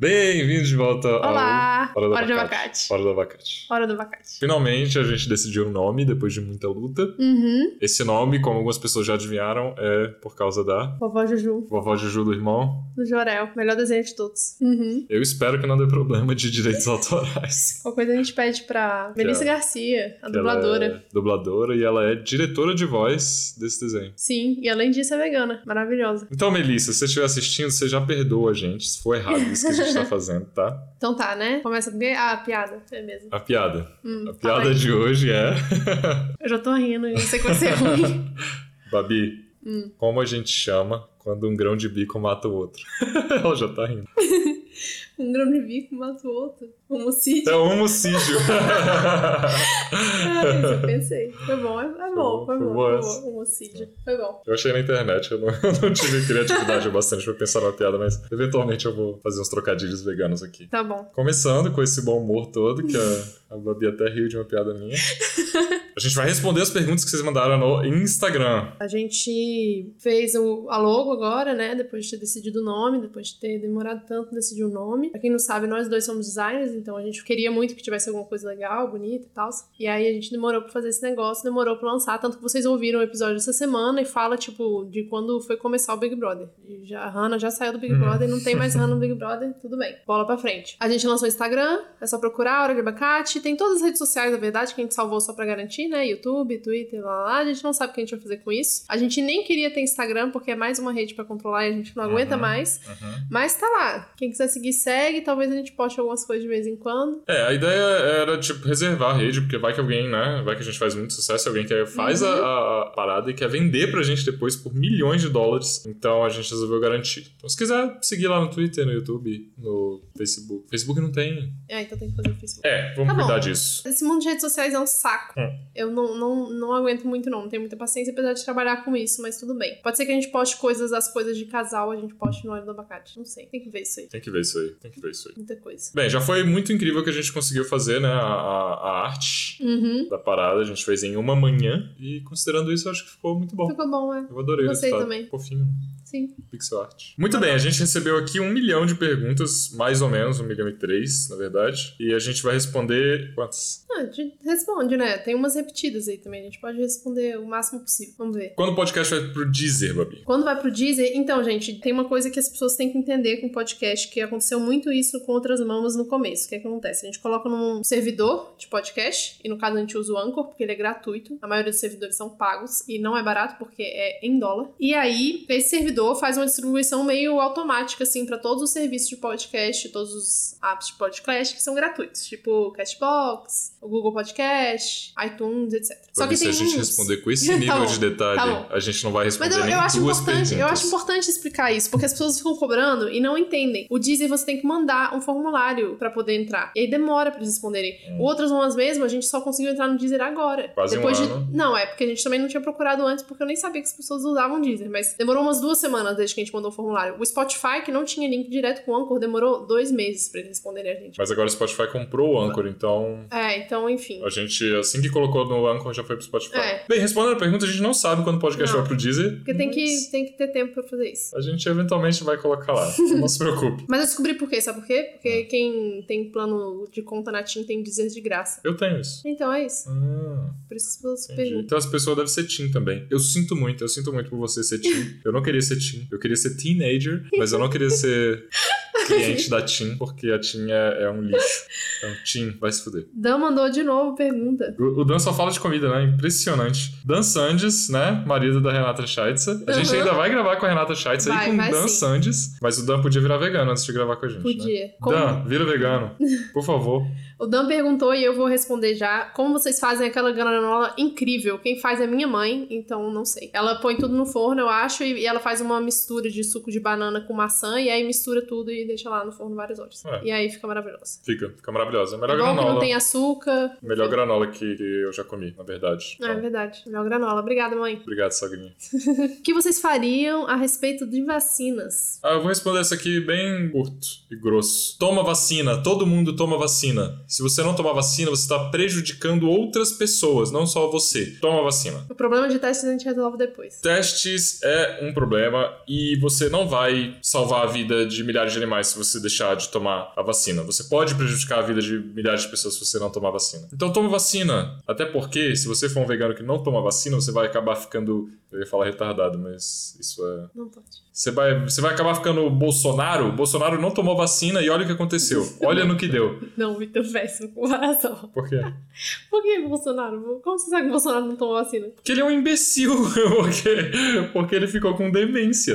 Bem-vindos de volta Olá! ao Hora do Hora do Abacate. Abacate. Hora do Abacate. Hora do abacate. Finalmente a gente decidiu um nome depois de muita luta. Uhum. Esse nome, como algumas pessoas já adivinharam, é por causa da Vovó Juju, vovó Juju do irmão. do Jorel. Melhor desenho de todos. Uhum. Eu espero que não dê problema de direitos autorais. Qualquer coisa a gente pede pra Melissa ela- Garcia, a Que dubladora. É dubladora e ela é diretora de voz desse desenho. Sim, e além disso é vegana. Maravilhosa. Então, Melissa, se você estiver assistindo, você já perdoa a gente se for errado isso que a gente tá fazendo, tá? Então tá, né? Começa com ah, a piada. É mesmo. A piada. Hum, A piada de hoje é. Eu já tô rindo e sei que vai ser ruim. Babi, Hum. como a gente chama quando um grão de bico mata o outro? Ela já tá rindo. Um bico mata o outro. Homicídio. É um homicídio. Ah, isso eu pensei. Foi bom, é, é bom, foi Foi bom. boa Foi bom. Homicídio. Foi bom. Eu achei na internet, eu não, eu não tive criatividade bastante pra pensar na piada, mas eventualmente eu vou fazer uns trocadilhos veganos aqui. Tá bom. Começando com esse bom humor todo, que a, a Babi até riu de uma piada minha. A gente vai responder as perguntas que vocês mandaram no Instagram. A gente fez o, a logo agora, né? Depois de ter decidido o nome, depois de ter demorado tanto decidir o nome. Pra quem não sabe, nós dois somos designers, então a gente queria muito que tivesse alguma coisa legal, bonita e tal. E aí a gente demorou pra fazer esse negócio, demorou pra lançar. Tanto que vocês ouviram o episódio essa semana e fala, tipo, de quando foi começar o Big Brother. E já, a Hannah já saiu do Big Uhum. Brother, não tem mais Hannah no Big Brother, tudo bem. Bola pra frente. A gente lançou o Instagram, é só procurar Hora de Abacate. Tem todas as redes sociais, na verdade, que a gente salvou só pra garantir, né? YouTube, Twitter, lá, lá. A gente não sabe o que a gente vai fazer com isso. A gente nem queria ter Instagram, porque é mais uma rede pra controlar e a gente não aguenta Uhum. mais. Uhum. Mas tá lá. Quem quiser seguir, segue. Talvez a gente poste algumas coisas de vez em quando. É, a ideia era, tipo, reservar a rede, porque vai que alguém, né? Vai que a gente faz muito sucesso, alguém que faz Uhum. a, a- a parada e quer vender pra gente depois por milhões de dólares. Então a gente resolveu garantir. Então se quiser seguir lá no Twitter, no YouTube, no Facebook. Facebook não tem. É, então tem que fazer o Facebook. É, vamos Tá bom. Esse mundo de redes sociais é um saco. Hum. Eu não, não, não aguento muito, não. Não tenho muita paciência, apesar de trabalhar com isso, mas tudo bem. Pode ser que a gente poste coisas, as coisas de casal, a gente poste no Olho do Abacate. Não sei. Tem que ver isso aí. Tem que ver isso aí, tem que ver isso aí. Muita coisa. Bem, já foi muito incrível que a gente conseguiu fazer, né? A, a- arte Uhum. da parada. A gente fez em uma manhã. E considerando isso, eu acho que ficou muito bom. Ficou bom, é. Eu adorei Gostei o resultado. também. Fofinho. Sim. Pixel art. Muito bem, a gente recebeu aqui um milhão de perguntas, mais ou menos, um milhão e três, na verdade. E a gente vai responder quantas? Ah, a gente responde, né? Tem umas repetidas aí também. A gente pode responder o máximo possível. Vamos ver. Quando o podcast vai pro Deezer, Babi? Quando vai pro Deezer, então, gente, tem uma coisa que as pessoas têm que entender com o podcast, que aconteceu muito isso com outras mamas no começo. O que, é que acontece? A gente coloca num servidor de podcast, e no caso a gente usa o Anchor, porque ele é gratuito. A maioria dos servidores são pagos, e não é barato porque é em dólar. E aí, esse servidor faz uma distribuição meio automática, assim, para todos os serviços de podcast, todos os apps de podcast que são gratuitos, tipo Castbox, o Google Podcast, iTunes, etc. Só que se a gente uns- responder com esse Tá nível bom, de detalhe, tá a gente não vai responder Mas eu, nem eu acho duas importante, perguntas. eu acho importante explicar isso, porque as pessoas ficam cobrando e não entendem. O Deezer você tem que mandar um formulário pra poder entrar. E aí demora pra eles responderem. Hum. Outras umas mesmo, a gente só conseguiu entrar no Deezer agora. Quase um Depois de... ano. Não, é porque a gente também não tinha procurado antes, porque eu nem sabia que as pessoas usavam Deezer. Mas demorou umas duas semanas desde que a gente mandou o formulário. O Spotify, que não tinha link direto com o Anchor, demorou dois meses pra eles responderem a gente. Mas agora o Spotify comprou o Anchor, então É, então, enfim. a gente, assim que colocou no Anchor, já foi pro Spotify. É. Bem, respondendo a pergunta, a gente não sabe quando o podcast Não. vai pro Deezer. Porque tem que, tem que ter tempo pra fazer isso. A gente eventualmente vai colocar lá. não se preocupe. Mas eu descobri por quê, sabe por quê? Ah. Porque quem tem plano de conta na TIM tem Deezer de graça. Eu tenho isso. Então é isso. Ah. Por isso que Entendi. perguntam. Então as pessoas devem ser teen também. Eu sinto muito, eu sinto muito por você ser teen. Eu não queria ser teen. Eu queria ser teenager, mas eu não queria ser cliente da teen, porque a teen é, é um lixo. Então, teen, vai se fuder. Dan mandou de novo pergunta. O, o Dan só fala de comida, né? Impressionante. Dan Sandes, né? Marido da Renata Scheitzer. A gente Uhum. ainda vai gravar com a Renata Scheitzer Vai, e com o Dan sim. Sandes. Mas o Dan podia virar vegano antes de gravar com a gente. Né? Podia. Como- Dan, vira vegano. Por favor. O Dan perguntou e eu vou responder já. Como vocês fazem aquela granola incrível? Quem faz é minha mãe, então não sei. Ela põe tudo no forno, eu acho, e ela faz uma mistura de suco de banana com maçã, e aí mistura tudo e deixa lá no forno várias horas. É. E aí fica maravilhosa. Fica, fica maravilhosa. A melhor É bom que granola. não tem açúcar. Melhor granola que, que eu já comi, na verdade. É Então, verdade. Melhor granola. Obrigada, mãe. Obrigado, Sagrinha. O que vocês fariam a respeito de vacinas? Ah, eu vou responder essa aqui bem curto e grosso. Toma vacina, todo mundo toma vacina. Se você não tomar vacina, você está prejudicando outras pessoas, não só você. Toma vacina. O problema de testes a gente resolve depois. Testes é um problema e você não vai salvar a vida de milhares de animais mais se você deixar de tomar a vacina. Você pode prejudicar a vida de milhares de pessoas se você não tomar vacina. Então tome vacina. Até porque, se você for um vegano que não toma vacina, você vai acabar ficando. Eu ia falar retardado, mas isso é. Não pode. Você vai, você vai acabar ficando Bolsonaro. Bolsonaro não tomou vacina e olha o que aconteceu. Olha no que deu. Não, Vitor, péssimo comparação. Por quê? Por que Bolsonaro? Como você sabe que Bolsonaro não tomou vacina? Porque ele é um imbecil. Porque, porque ele ficou com demência.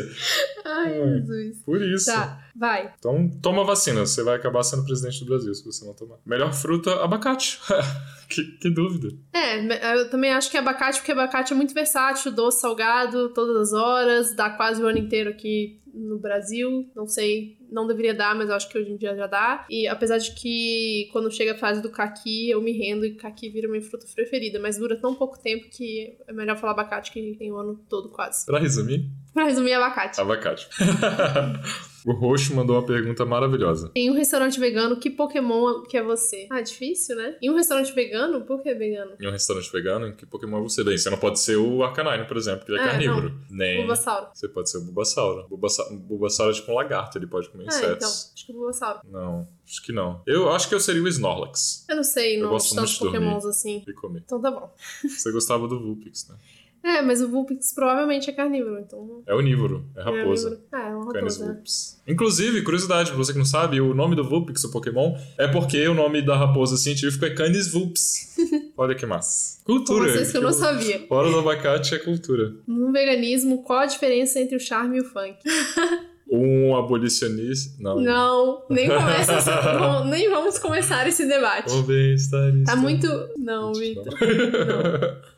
Ai, Ai. Jesus. Por isso. Tá, vai. Então, toma vacina. Você vai acabar sendo presidente do Brasil se você não tomar. Melhor fruta, abacate. que, que dúvida. É, eu também acho que abacate, porque abacate é muito versátil, doce, salgado, todas as horas, dá quase o ano inteiro aqui no Brasil. Não sei, não deveria dar, mas eu acho que hoje em dia já dá. E apesar de que quando chega a fase do caqui, eu me rendo e caqui vira minha fruta preferida, mas dura tão pouco tempo que é melhor falar abacate que tem o ano todo quase. Pra resumir, Pra resumir, abacate. abacate. o Roxo mandou uma pergunta maravilhosa. Em um restaurante vegano, que Pokémon que é você? Ah, difícil, né? Em um restaurante vegano, por que vegano? Em um restaurante vegano, em que Pokémon é você? Bem, você não pode ser o Arcanine, por exemplo, que ele é, É, carnívoro. Nem. Bulbasauro. Você pode ser o Bulbasauro. Bulbasa... Bulbasauro é tipo um lagarto, ele pode comer Ah, então. insetos. Acho que o Bulbasauro. Não, acho que não. Eu acho que eu seria o Snorlax. Eu não sei Eu nomes gosto tantos dormir. Pokémons assim. E comer. Então tá bom. Você gostava do Vulpix, né? É, mas o Vulpix provavelmente é carnívoro, então. É onívoro, é raposa. É, ah, é uma raposa. né? Vulpix. Inclusive, curiosidade, pra você que não sabe, o nome do Vulpix, o Pokémon, é porque o nome da raposa científico é Canis Vulpix. Olha que massa. Cultura. Vocês que eu não sabia. Fora do abacate é cultura. No veganismo, qual a diferença entre o charme e o funk? Um abolicionista. Não. Não, nem começa não, nem vamos começar esse debate. O Tá está- muito. Não, Não. Vitor. Não.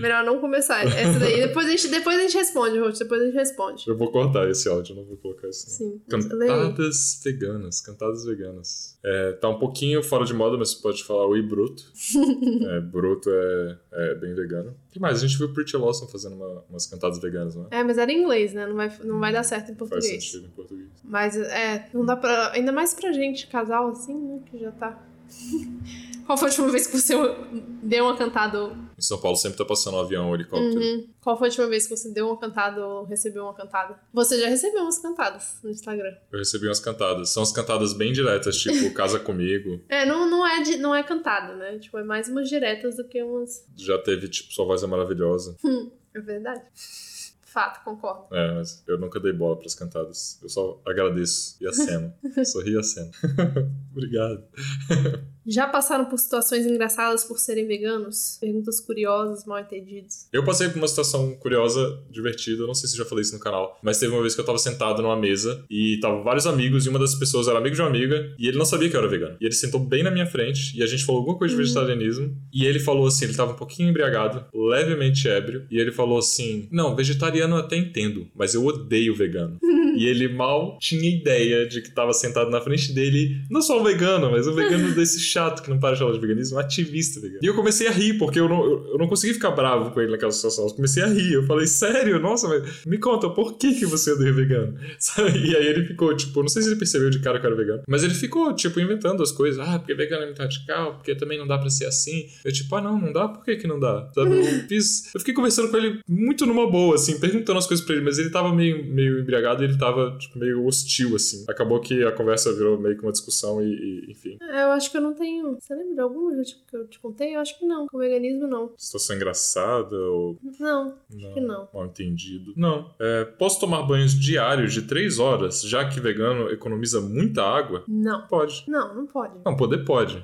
Melhor não começar. Essa daí. Depois a gente, depois a gente responde, Ruth. Depois a gente responde. Eu vou cortar esse áudio, não vou colocar isso. não. Sim. Cantadas veganas, cantadas veganas. É, tá um pouquinho fora de moda, mas você pode falar oi bruto. é, bruto é, é bem vegano. O que mais? A gente viu Pretty Lawson fazendo uma- umas cantadas veganas, não é? É, mas era em inglês, né? Não vai, não vai dar certo em Faz português. sentido em português. Mas é, não dá pra. Ainda mais pra gente, casal assim, né? Que já tá. Qual foi a última vez que você deu uma cantada? Em São Paulo sempre tá passando um avião ou helicóptero. Uhum. Qual foi a última vez que você deu uma cantada ou recebeu uma cantada? Você já recebeu umas cantadas no Instagram. Eu recebi umas cantadas. São as cantadas bem diretas, tipo, casa comigo. É, não, não, é, de, não é cantada, né? Tipo, é mais umas diretas do que umas. Já teve, tipo, sua voz é maravilhosa. É verdade. Fato, concordo. É, mas eu nunca dei bola pras cantadas. Eu só agradeço e aceno. Sorri e aceno. Obrigado. Já passaram por situações engraçadas por serem veganos? Perguntas curiosas, mal entendidas. Eu passei por uma situação curiosa, divertida, não sei se já falei isso no canal, mas teve uma vez que eu tava sentado numa mesa e tava vários amigos e uma das pessoas era amigo de uma amiga e ele não sabia que eu era vegano. E ele sentou bem na minha frente e a gente falou alguma coisa de vegetarianismo e ele falou assim, ele tava um pouquinho embriagado, levemente ébrio, e ele falou assim: "Não, vegetariano eu até entendo, mas eu odeio vegano". E ele mal tinha ideia de que tava sentado na frente dele, não só um vegano, mas um vegano desse chato que não para de falar de veganismo, um ativista vegano. E eu comecei a rir, porque eu não, eu, eu não consegui ficar bravo com ele naquela situação. Eu comecei a rir. Eu falei, sério? Nossa, mas me conta, por que, que você odeia vegano? Sabe? E aí ele ficou, tipo, não sei se ele percebeu de cara que eu era vegano, mas ele ficou, tipo, inventando as coisas. Ah, porque vegano é muito radical, porque também não dá pra ser assim. Eu, tipo, ah, não, não dá? Por que, que não dá? Sabe? Eu fiz. Eu fiquei conversando com ele muito numa boa, assim, perguntando as coisas pra ele, mas ele tava meio, meio embriagado e ele tava, tipo, meio hostil, assim. Acabou que a conversa virou meio que uma discussão e, e, enfim. É, Eu acho que eu não tenho. Você lembra de alguma tipo, que eu te contei? Eu acho que não. Com veganismo, não. Situação engraçada ou. Não, Não. que não. Mal entendido. Não. É, posso tomar banhos diários de 3 horas, já que vegano economiza muita água? Não. Pode. Não, não pode. Não, poder pode.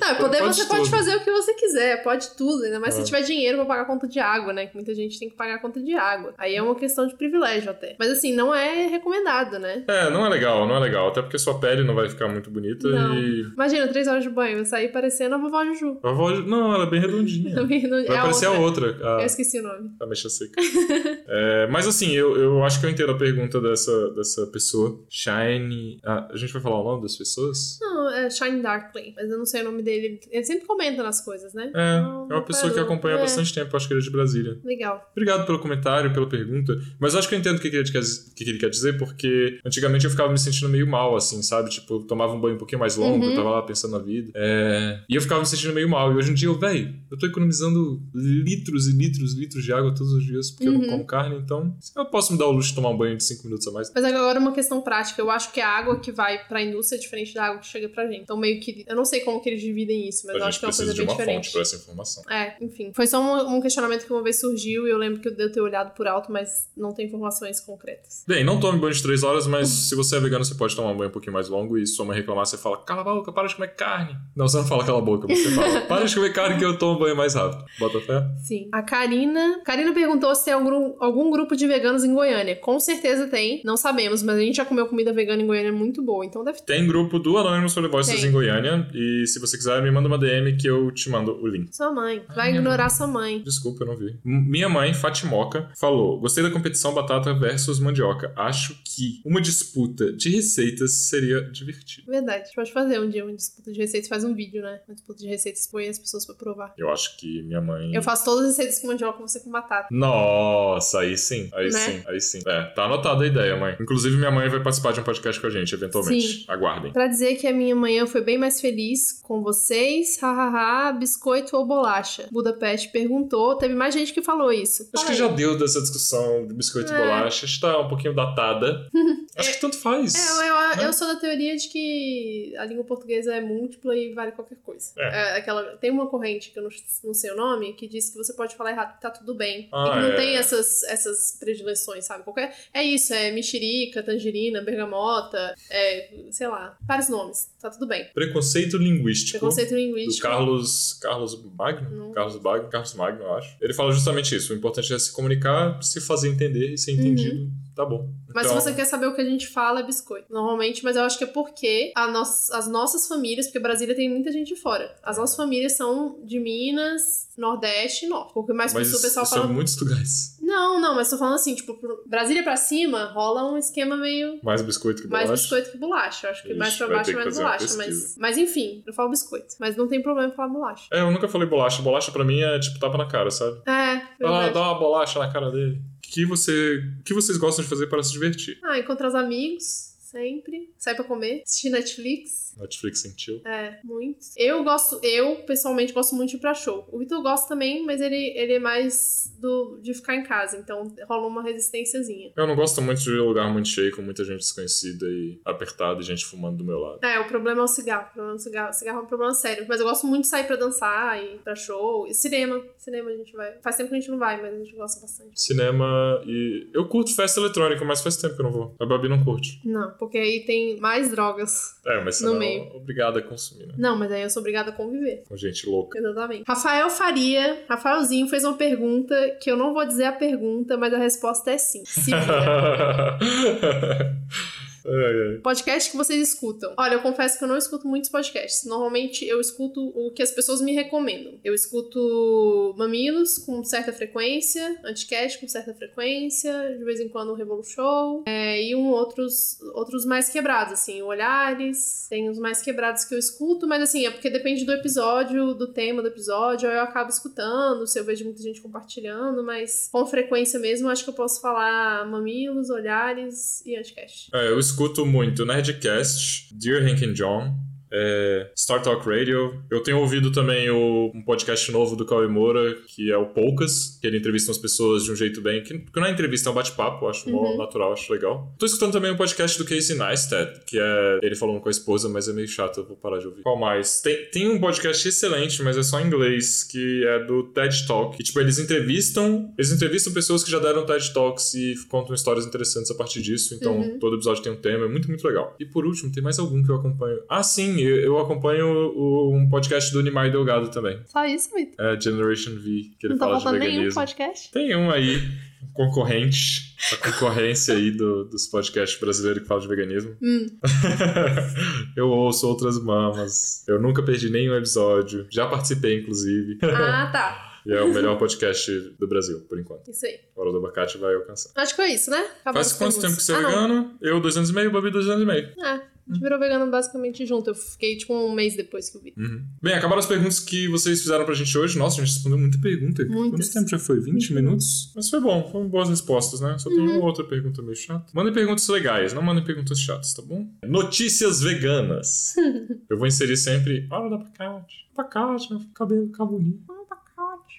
Não, poder Pode você pode tudo. fazer o que você quiser, pode tudo, ainda mais É. se tiver dinheiro pra pagar a conta de água, né? Que muita gente tem que pagar a conta de água. Aí é uma questão de privilégio até. Mas assim, não é recomendado, né? É, não é legal, não é legal. Até porque sua pele não vai ficar muito bonita Não. e. Imagina, três horas de banho, eu sair parecendo a vovó Juju. A voz. Não, ela é bem redondinha. Também não- Vai é parecer a outra. a, Eu esqueci o nome. a mecha seca. É, mas assim, eu, eu acho que eu entendo a pergunta dessa, dessa pessoa. Shine. Ah, a gente vai falar o nome das pessoas? Não, é Shine Darkly, mas eu não sei o nome dele. Ele sempre comenta nas coisas, né? É, Não, é uma pessoa que acompanha há É, bastante tempo, acho que ele é de Brasília. Legal. Obrigado pelo comentário, pela pergunta. Mas eu acho que eu entendo o que, que, ele, quer, o dizer, porque antigamente eu ficava me sentindo meio mal, assim, sabe? Tipo, eu tomava um banho um pouquinho mais longo, Uhum. eu tava lá pensando na vida. É, E eu ficava me sentindo meio mal. E hoje em dia eu, véi, eu tô economizando litros e litros e litros de água todos os dias porque eu não Uhum. como carne, então eu posso me dar o luxo de tomar um banho de 5 minutos a mais. Mas agora uma questão prática. Eu acho que a água que vai pra indústria é diferente da água que chega pra gente. Então, meio que. Eu não sei como que eles dividem isso, mas a eu acho que é uma precisa coisa de bem uma diferente. fonte pra essa informação. É, enfim. Foi só um, um questionamento que uma vez surgiu e eu lembro que eu devo ter olhado por alto, mas não tem informações concretas. Bem, não tome banho de 3 horas, mas se você é vegano, você pode tomar um banho um pouquinho mais longo e se sua mãe reclamar, você fala, cala a boca, para de comer carne. Não, você não fala cala a boca, você fala, para de comer carne que eu tomo banho mais rápido. Bota fé? Sim. A Karina. Karina perguntou se tem algum, algum grupo de veganos em Goiânia. Com certeza tem. Não sabemos, mas a gente já comeu comida vegana em Goiânia muito boa, então deve ter. Tem grupo do Anonymous Voices em Goiânia e se você quiser, me manda uma DM que eu te mando o link. Sua mãe. Vai minha ignorar sua mãe. Desculpa, eu não vi. M- Minha mãe, Fatimoca, falou: Gostei da competição batata versus mandioca. Acho que uma disputa de receitas seria divertida. Verdade. A gente pode fazer um dia uma disputa de receitas. Faz um vídeo, né? Uma disputa de receitas põe as pessoas pra provar. Eu acho que minha mãe. Eu faço todas as receitas com mandioca, você com batata. Nossa, aí sim, aí Né? sim, aí sim. É, tá anotada a ideia, mãe. Inclusive, minha mãe vai participar de um podcast com a gente, eventualmente. Sim. Aguardem. Pra dizer que a minha manhã foi bem mais feliz com vocês, hahaha, biscoito ou bolacha? Budapeste perguntou, teve mais gente que falou isso. Acho Fala que aí. já deu dessa discussão de biscoito e É. bolacha. Está um pouquinho Acho que tanto faz. É, eu, eu, né? eu sou da teoria de que a língua portuguesa é múltipla e vale qualquer coisa. É. É, aquela, tem uma corrente, que eu não, não sei o nome, que diz que você pode falar errado, que tá tudo bem. Ah, e que não é. tem essas, essas predileções, sabe? Qualquer, é isso, é mexerica, tangerina, bergamota, é, sei lá, vários nomes. Tá tudo bem. Preconceito linguístico. Preconceito Do linguístico. Carlos. Carlos Magno? Não. Carlos Magno, Carlos Magno, eu acho. Ele fala justamente isso. O importante é se comunicar, se fazer entender e ser entendido. Tá bom. Mas Então, se você quer saber o que a gente fala, é biscoito. Normalmente, mas eu acho que é porque a nos- as nossas famílias, porque Brasília tem muita gente de fora. As nossas famílias são de Minas, Nordeste e Norte. Porque mais Mas pro sul o pessoal fala. é muitos lugares. Não, não, mas tô falando assim, tipo, Brasília pra cima rola um esquema meio. Mais biscoito que Mais bolacha. biscoito que bolacha. Acho que Ixi, mais pra baixo é mais bolacha. Mas, mas enfim, eu falo biscoito. Mas não tem problema em falar bolacha. É, eu nunca falei bolacha. Bolacha pra mim é tipo tapa na cara, sabe? É, Ah, verdade. dá uma bolacha na cara dele. Que, você, que vocês gostam de fazer para se divertir? Ah, encontrar os amigos, sempre. Sair pra comer. Assistir Netflix. Netflix sentiu? É, muito. Eu gosto, eu pessoalmente gosto muito de ir pra show. O Vitor gosta também, mas ele, ele é mais do, de ficar em casa, então rola uma resistênciazinha. Eu não gosto muito de lugar muito cheio, com muita gente desconhecida e apertada e gente fumando do meu lado. É, o problema é o cigarro. O problema é o cigarro. O cigarro é um problema sério. Mas eu gosto muito de sair pra dançar e ir pra show. E cinema. Cinema a gente vai. Faz tempo que a gente não vai, mas a gente gosta bastante. Cinema e. Eu curto festa eletrônica, mas faz tempo que eu não vou. A Babi não curte. Não, porque aí tem mais drogas. É, mas não meio. é obrigada a consumir, né? Não, mas aí eu sou obrigada a conviver. Com gente louca. Exatamente. Rafael Faria, Rafaelzinho fez uma pergunta que eu não vou dizer a pergunta, mas a resposta é sim. Se Podcast que vocês escutam. Olha, eu confesso que eu não escuto muitos podcasts. Normalmente eu escuto o que as pessoas me recomendam. Eu escuto Mamilos com certa frequência, Anticast com certa frequência, de vez em quando o Revolu Show, é, e um outros, outros mais quebrados, assim, Olhares. Tem os mais quebrados que eu escuto, mas assim, é porque depende do episódio, do tema do episódio, eu acabo escutando, se eu vejo muita gente compartilhando, mas com frequência mesmo, acho que eu posso falar Mamilos, Olhares e Anticast. É, eu escuto muito Nerdcast, Dear Hank and John, é, Star Talk Radio. Eu tenho ouvido também o, um podcast novo do Cauê Moura, que é o Poucas, que ele entrevista as pessoas de um jeito bem. Que, que não é entrevista, é um bate-papo, acho Uhum. natural, acho legal. Tô escutando também um podcast do Casey Neistat, que é ele falando com a esposa, mas é meio chato, eu vou parar de ouvir. Qual mais? Tem, tem um podcast excelente, mas é só em inglês, que é do TED Talk. Que, tipo, eles entrevistam. Eles entrevistam pessoas que já deram TED Talks e contam histórias interessantes a partir disso. Então, Uhum. todo episódio tem um tema, é muito, muito legal. E por último, tem mais algum que eu acompanho. Ah, sim, eu, eu acompanho o- um podcast do Nimar Delgado também. Só isso, Vitor. É Generation V, que ele Não tá fala de faltando nenhum veganismo. podcast? Tem um aí, um concorrente, a concorrência aí do- dos podcasts brasileiros que falam de veganismo. Hum. eu ouço outras mamas. Eu nunca perdi nenhum episódio. Já participei, inclusive. Ah, tá. E é o melhor podcast do Brasil, por enquanto. Isso aí. A Hora do Abacate vai alcançar. Acho que foi isso, né? Acabou Faz quanto tempo que você é ah, não. vegano? Eu, dois anos e meio, Babi, dois anos e meio. É, A gente virou vegano basicamente junto. Eu fiquei, tipo, um mês depois que eu vi. Uhum. Bem, acabaram as perguntas que vocês fizeram pra gente hoje. Nossa, a gente respondeu muita pergunta. Muitas. Quanto tempo já foi? 20 minutos? Mas foi bom, foram boas respostas, né? Só tem Uhum. uma outra pergunta meio chata. Mandem perguntas legais, não mandem perguntas chatas, tá bom? Notícias veganas. eu vou inserir sempre. Hora do abacate. Abacate, meu cabelo ficar bonito.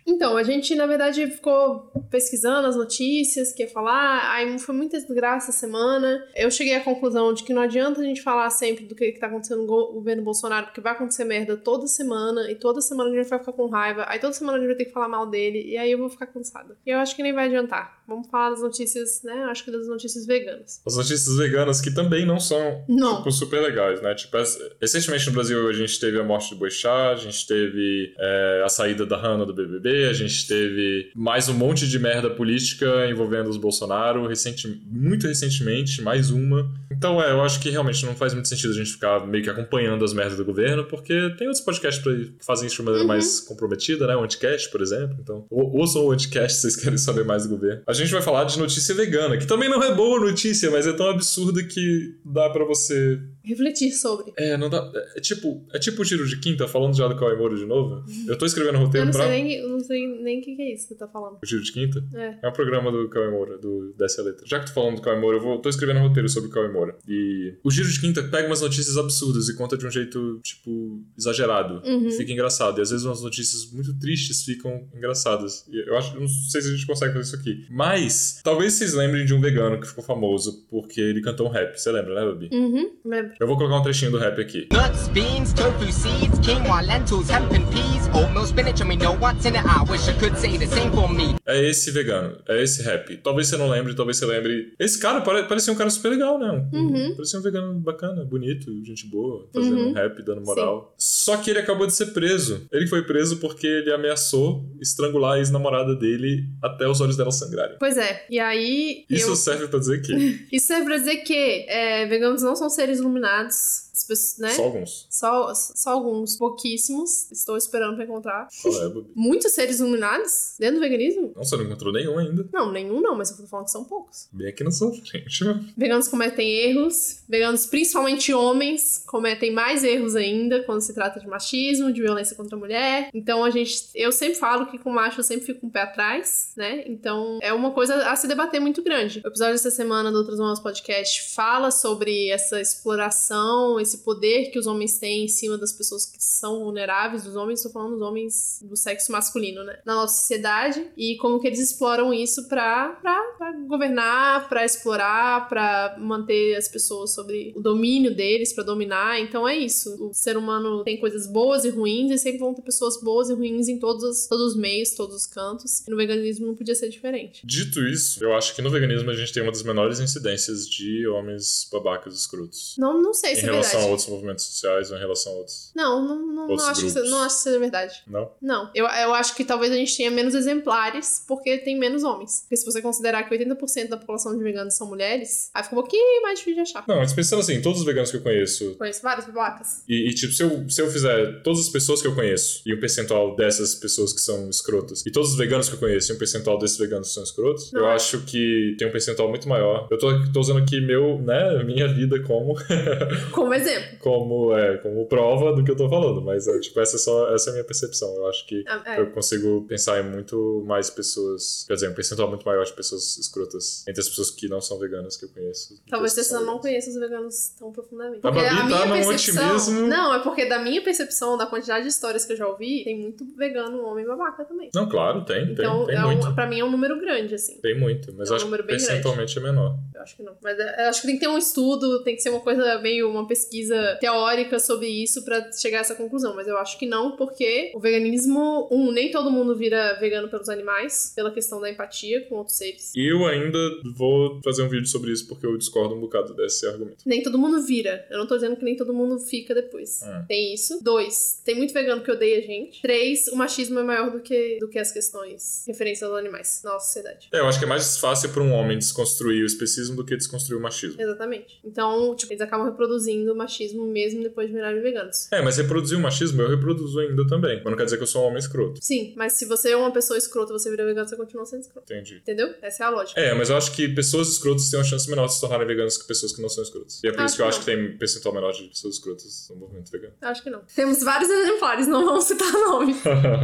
Então, a gente, na verdade, ficou pesquisando as notícias que ia falar, aí foi muita desgraça essa semana. Eu cheguei à conclusão de que não adianta a gente falar sempre do que, que tá acontecendo no go- governo Bolsonaro, porque vai acontecer merda toda semana, e toda semana a gente vai ficar com raiva, aí toda semana a gente vai ter que falar mal dele, e aí eu vou ficar cansada. E eu acho que nem vai adiantar. Vamos falar das notícias, né? Acho que das notícias veganas. As notícias veganas que também não são Não. tipo, super legais, né? Tipo, recentemente no Brasil a gente teve a morte do Boixá, a gente teve é, a saída da Hanna do BBB, a gente teve mais um monte de merda política envolvendo os Bolsonaro, recente, muito recentemente, mais uma. Então, é, eu acho que realmente não faz muito sentido a gente ficar meio que acompanhando as merdas do governo, porque tem outros podcasts pra- que fazem isso de maneira Uhum. mais comprometida, né? O Anticast, por exemplo. Então, ou- ouçam o Anticast se vocês querem saber mais do governo. A gente vai falar de notícia vegana, que também não é boa notícia, mas é tão absurda que dá pra você Refletir sobre. é, não dá. É tipo, é tipo o tiro de quinta, falando já do Moro de novo. Eu tô escrevendo roteiro não pra. sei nem, não sei nem o que, que é isso que você tá falando. O tiro de quinta? É. É um programa do Cauê Moura, do Desce a Letra. Já que tô falando do Cauê Moura, eu vou, tô escrevendo um roteiro sobre o Cauê Moura. E o Giro de Quinta pega umas notícias absurdas e conta de um jeito, tipo, exagerado. Uhum. Fica engraçado. E às vezes umas notícias muito tristes ficam engraçadas. E eu acho, não sei se a gente consegue fazer isso aqui. Mas, talvez vocês lembrem de um vegano que ficou famoso porque ele cantou um rap. Você lembra, né, Babi? Uhum, lembro. Eu vou colocar um trechinho do rap aqui. Nuts, beans, tofu seeds, quinoa, lentils, hemp and peas, oatmeal, spinach, and we know what's in it. I wish I could say the same for me. É esse vegano, é esse rap. Talvez você não lembre, talvez você lembre. Esse cara pare- parecia um cara super legal, né? Um- Uhum. Parecia um vegano bacana, bonito, gente boa, fazendo Uhum. um rap, dando moral. Só que ele acabou de ser preso. Ele foi preso porque ele ameaçou estrangular a ex-namorada dele até os olhos dela sangrarem. Pois é. E aí. Isso eu... serve pra dizer que Isso serve pra dizer que é, veganos não são seres iluminados. As pessoas, né? só alguns. Só, só alguns, pouquíssimos. Estou esperando pra encontrar. Qual é? Muitos seres iluminados dentro do veganismo? Não, você não encontrou nenhum ainda. Não, nenhum não, mas eu tô falando que são poucos. Bem aqui na sua frente. Veganos cometem erros. Veganos, principalmente homens, cometem mais erros ainda quando se trata de machismo, de violência contra a mulher. Então a gente. Eu sempre falo que com macho eu sempre fico com o pé atrás, né? Então é uma coisa a se debater muito grande. O episódio dessa semana do Outras Mãos Podcast fala sobre essa exploração, esse poder que os homens têm em cima das pessoas que são vulneráveis, dos homens, tô falando dos homens do sexo masculino, né? Na nossa sociedade. E como que eles exploram isso pra, pra, pra governar, pra explorar, pra manter as pessoas sobre o domínio deles, pra dominar. Então é isso. O ser humano tem coisas boas e ruins, e sempre vão ter pessoas boas e ruins em todos os, todos os meios, todos os cantos. E no veganismo não podia ser diferente. Dito isso, eu acho que no veganismo a gente tem uma das menores incidências de homens babacas escrotos. Não, não sei se é relação a outros movimentos sociais ou em relação a outros. Não, não, não, não, acho que, grupos. se- não acho que seja verdade. Não? Não. Eu, eu acho que talvez a gente tenha menos exemplares porque tem menos homens. Porque se você considerar que 80% da população de veganos são mulheres, aí fica um pouquinho mais difícil de achar. Não, mas pensando assim, todos os veganos que eu conheço. Conheço vários babacas. E, e, tipo, se eu, se eu fizer todas as pessoas que eu conheço e um percentual dessas pessoas que são escrotas, e todos os veganos que eu conheço e um percentual desses veganos que são escrotos, Não eu é. acho que tem um percentual muito maior. Eu tô, tô usando aqui meu, né, minha vida como, Como exemplo. como, é, como prova do que eu tô falando, mas é, tipo, essa é só essa é a minha percepção. Eu acho que Ah, é. eu consigo pensar em muito mais pessoas, quer dizer, um percentual muito maior de pessoas escrotas entre as pessoas que não são veganas que eu conheço. Talvez você não conheça os veganos tão profundamente. A Babi tá num otimismo. Não, é porque da minha percepção, da quantidade de histórias que eu já ouvi, tem muito vegano homem babaca também. Não, claro, tem, Então, tem, tem é muito. um, pra mim é um número grande, assim. Tem muito, mas É um acho que percentualmente é menor. Eu acho que não. Mas é, eu acho que tem que ter um estudo, tem que ser uma coisa meio uma pesquisa teórica sobre isso pra chegar a essa conclusão. Mas eu acho que não, porque o veganismo, um, nem todo mundo vira vegano pelos animais, pela questão da empatia com outros seres. E eu ainda vou fazer um vídeo sobre isso porque eu discordo um bocado desse argumento. Nem todo mundo vira. Eu não tô dizendo que nem todo mundo fica depois. Hum. Tem isso. Dois, tem muito vegano que odeia a gente. Três, o machismo é maior do que, do que as questões referentes aos animais na nossa sociedade. É, eu acho que é mais fácil para um homem desconstruir o especismo do que desconstruir o machismo. Exatamente. Então, tipo, eles acabam reproduzindo machismo mesmo depois de virarem veganos. É, mas reproduzir o machismo eu reproduzo ainda também. Mas não quer dizer que eu sou um homem escroto. Sim, mas se você é uma pessoa escrota você vira vegano, você continua sendo escroto. Entendi. Entendeu? Essa é a lógica. É, mas eu acho que pessoas escrotas têm uma chance menor de se tornarem veganas que pessoas que não são escrotas. E é por Acho isso que eu que acho que tem percentual menor de pessoas escrotas no movimento vegano. Acho que não. Temos vários exemplares, não vamos citar nomes.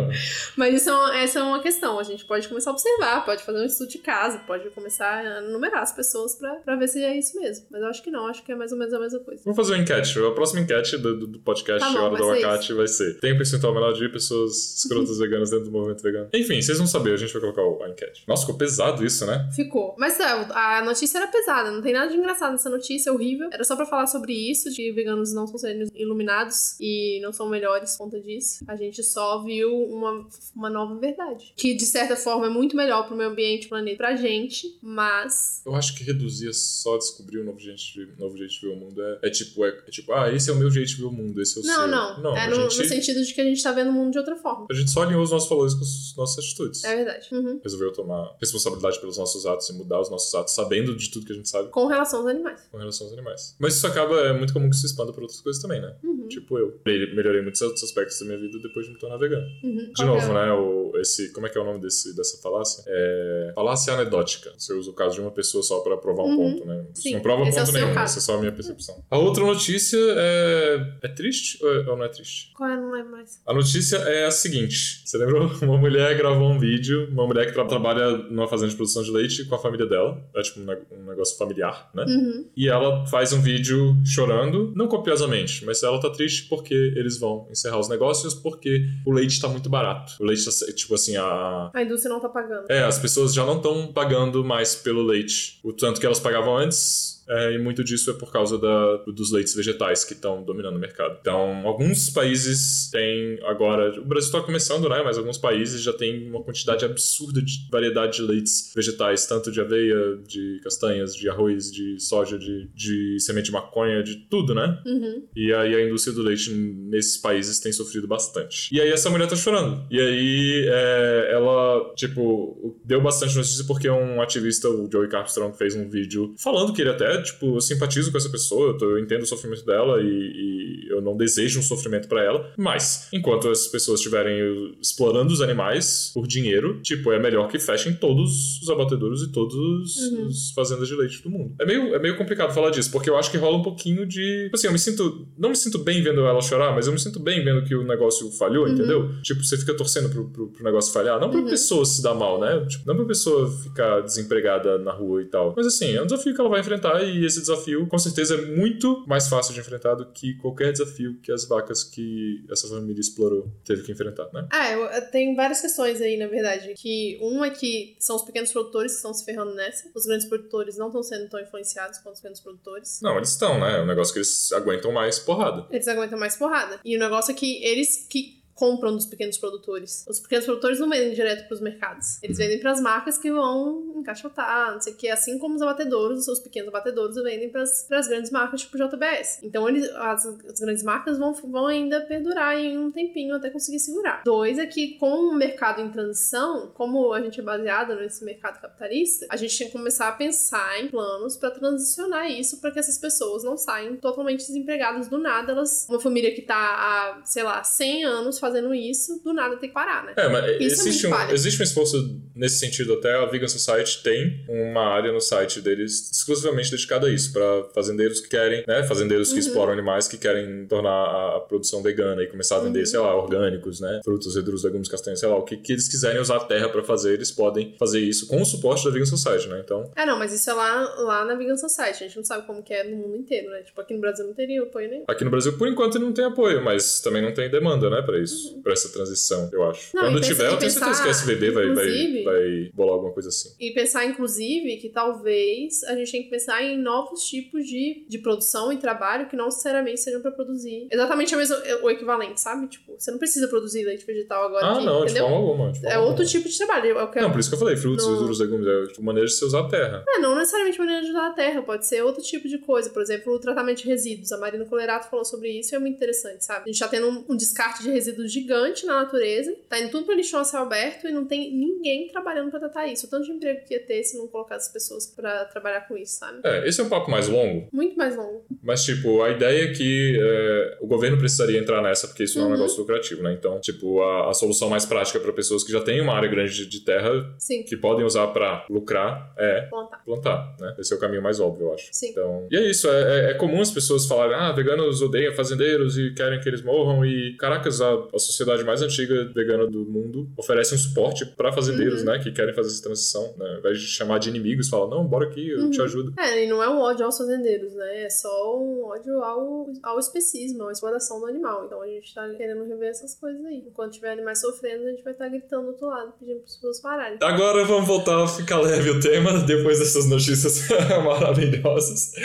Mas isso é uma, essa é uma questão. A gente pode começar a observar, pode fazer um estudo de casa, pode começar a numerar as pessoas pra, pra ver se é isso mesmo. Mas eu acho que não, acho que é mais ou menos a mesma coisa. Vamos fazer uma enquete. A próxima enquete do, do- podcast Tá bom, Hora do Abacate vai ser: tem um percentual menor de pessoas escrotas veganas dentro do movimento vegano? Enfim, vocês vão saber, a gente vai colocar a enquete. Nossa, ficou pesado isso, né? Ficou. Mas a notícia era pesada, não tem nada de engraçado nessa notícia, é horrível. Era só pra falar sobre isso, de veganos não estão sendo iluminados e não são melhores por conta disso. A gente só viu uma, uma nova verdade. Que, de certa forma, é muito melhor pro meio ambiente, pro planeta, pra gente, mas... Eu acho que reduzir só descobrir um novo jeito de, novo jeito de ver o mundo é, é tipo, é, é tipo, ah, esse é o meu jeito de ver o mundo, esse é o Não, seu. não. Não, é no, no gente, sentido de que a gente tá vendo o mundo de outra forma. a gente só alinhou os nossos valores com as nossas atitudes. É verdade. Uhum. Resolveu tomar responsabilidade pelos nossos atos e mudar os nossos atos, sabendo de tudo que a gente sabe Com relação aos animais. com relação aos animais. Mas isso acaba, é muito comum que se expanda para outras coisas também, né? Uhum. Tipo eu. Melhorei muitos outros aspectos da minha vida depois de me tornar vegano. Uhum. De novo, é? né? O, esse, como é que é o nome desse, dessa falácia? É, falácia anedótica. Você usa o caso de uma pessoa só pra provar um Uhum. ponto, né? Isso Sim, não prova esse é ponto seu nenhum, caso. essa é só a minha percepção. A outra notícia é. É triste ou, é- ou não é triste? Qual é? Não lembro mais. A notícia é a seguinte: você lembrou? Uma mulher gravou um vídeo, uma mulher que tra- trabalha numa fazenda de produção de leite com a família dela. É tipo um, ne- um negócio familiar, né? Uhum. E ela faz um vídeo chorando, não copiosamente, mas ela tá triste porque eles vão encerrar os negócios porque o leite tá muito barato. O leite tá, tipo assim, a. A indústria não tá pagando. É, as pessoas já não estão pagando mais pelo leite. O tanto que elas pagavam antes. É, e muito disso é por causa da- dos leites vegetais que estão dominando o mercado. Então, alguns países têm agora. O Brasil está começando, né? Mas alguns países já têm uma quantidade absurda de variedade de leites vegetais, tanto de aveia, de castanhas, de arroz, de soja, de, de semente de maconha, de tudo, né? Uhum. E aí a indústria do leite nesses países tem sofrido bastante. E aí essa mulher tá chorando. E aí é, ela, tipo, deu bastante notícia porque um ativista, o Joey Carpstrong, fez um vídeo falando que ele até, tipo, eu simpatizo com essa pessoa, eu, tô- eu entendo o sofrimento dela e, e eu não desejo um sofrimento pra ela. Mas, enquanto as pessoas estiverem explorando os animais por dinheiro, tipo, é melhor que fechem todos os abatedouros e todos Uhum. os fazendas de leite do mundo. É meio, é meio complicado falar disso, porque eu acho que rola um pouquinho de. Assim, eu me sinto. Não me sinto bem vendo ela chorar, mas eu me sinto bem vendo que o negócio falhou, Uhum. entendeu? Tipo, você fica torcendo pro, pro, pro negócio falhar. Não pra Uhum. pessoa se dar mal, né? Tipo, não pra pessoa ficar desempregada na rua e tal. Mas assim, é um desafio que ela vai enfrentar e esse desafio, com certeza, é muito mais fácil de enfrentar do que qualquer desafio que as vacas que essa família explorou teve que enfrentar, né? Ah, eu, eu- tem várias questões aí, na verdade. Que uma é que são os pequenos produtores que estão se ferrando nessa. Os grandes produtores não estão sendo tão influenciados quanto os pequenos produtores. Não, eles estão, né? É um negócio que eles aguentam mais porrada. Eles aguentam mais porrada. E o negócio é que eles que compram dos pequenos produtores. Os pequenos produtores não vendem direto pros mercados. Eles vendem pras marcas que vão encaixotar, não sei o que. Assim como os abatedouros, os seus pequenos abatedouros vendem pras, pras grandes marcas tipo JBS. Então eles, as, as grandes marcas vão, vão ainda perdurar em um tempinho até conseguir segurar. Dois é que com o mercado em transição, como a gente é baseado nesse mercado capitalista, a gente tem que começar a pensar em planos pra transicionar isso para que essas pessoas não saiam totalmente desempregadas do nada. Elas, uma família que tá há, sei lá, 100 anos fazendo isso, do nada tem que parar, né? É, mas Isso é existe, muito um, existe um esforço nesse sentido até. A Vegan Society tem uma área no site deles exclusivamente dedicada a isso, para fazendeiros que querem, né? Fazendeiros que Uhum. exploram animais que querem tornar a, produção vegana e começar a vender, Uhum. sei lá, orgânicos, né? Frutos, verduras, legumes, castanhas, sei lá, o que, que eles quiserem usar a terra para fazer, eles podem fazer isso com o suporte da Vegan Society, né? Então, Ah, não, mas isso é lá, lá na Vegan Society. A gente não sabe como que é no mundo inteiro, né? Tipo, aqui no Brasil não teria apoio nenhum. aqui no Brasil, por enquanto, não tem apoio, mas também não tem demanda, né, para isso, pra essa transição, eu acho. Não, Quando tiver, eu tenho certeza que a pensar, SBB vai, vai, vai bolar alguma coisa assim. E pensar, inclusive, que talvez a gente tem que pensar em novos tipos de, de produção e trabalho que não necessariamente sejam pra produzir exatamente o mesmo, o equivalente, sabe? Tipo, você não precisa produzir leite vegetal agora Ah, aqui, não, de entendeu? forma alguma. de forma É outro alguma. tipo de trabalho. É o que Não, por isso que eu falei, frutos, No- verduras, legumes, é tipo, maneira de você usar a terra. É, não necessariamente maneira de usar a terra, pode ser outro tipo de coisa. Por exemplo, o tratamento de resíduos. A Marina Colerato falou sobre isso e é muito interessante, sabe? A gente tá tendo um, um descarte de resíduos resíduo gigante na natureza, tá indo tudo pra lixão a céu aberto e não tem ninguém trabalhando pra tratar isso. O tanto de emprego que ia ter se não colocasse as pessoas pra trabalhar com isso, sabe? É, esse é um papo mais longo, Muito mais longo. mas, tipo, a ideia é que é, o governo precisaria entrar nessa, porque isso não é um Uhum. negócio lucrativo, né? Então, tipo, a, a solução mais prática para pessoas que já têm uma área grande de, de terra Sim, que podem usar pra lucrar é plantar. plantar, né? Esse é o caminho mais óbvio, eu acho. Sim. Então, e é isso, é, é- é comum as pessoas falarem, ah, veganos odeiam fazendeiros e querem que eles morram, e caracas, a, a sociedade mais antiga vegana do mundo oferece um suporte pra fazendeiros, Uhum. né, que querem fazer essa transição, né? Ao invés de chamar de inimigos, fala, não, bora aqui, eu te Uhum. ajudo. É, e não é um ódio aos fazendeiros, né? É só um ódio ao, ao especismo, à exploração do animal. Então a gente tá querendo rever essas coisas aí. Enquanto tiver animais sofrendo, a gente vai estar gritando do outro lado, pedindo para as pessoas pararem. Agora vamos voltar a ficar leve o tema, depois dessas notícias maravilhosas.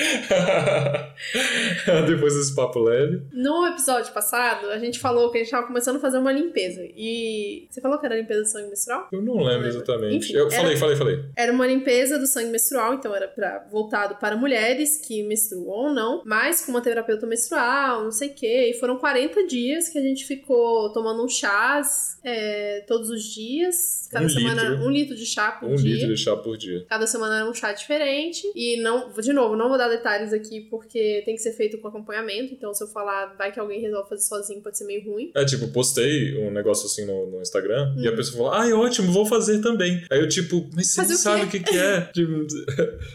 depois desse papo leve. No episódio passado, a gente falou que a gente tava começando a fazer uma limpeza. E você falou que era limpeza do sangue menstrual? Eu não lembro lembro. exatamente. Enfim, eu era- falei, falei, falei. Era uma limpeza do sangue menstrual, então era pra, voltado para mulheres que menstruam ou não, mas com uma terapeuta menstrual, não sei o quê. E foram 40 dias que a gente ficou tomando um chás é, todos os dias. Cada Um semana, litro. um litro de chá por Um dia. litro de chá por dia. Cada semana era um chá diferente. E não, de novo, não vou dar detalhes aqui porque tem que ser feito com acompanhamento. Então, se eu falar, vai que alguém resolve fazer sozinho, pode ser meio ruim. É, tipo, postei um negócio assim no, no Instagram e a Hum. pessoa falou, ai, ótimo, vou fazer também. Aí eu, tipo, mas você o sabe o que que é? Tipo,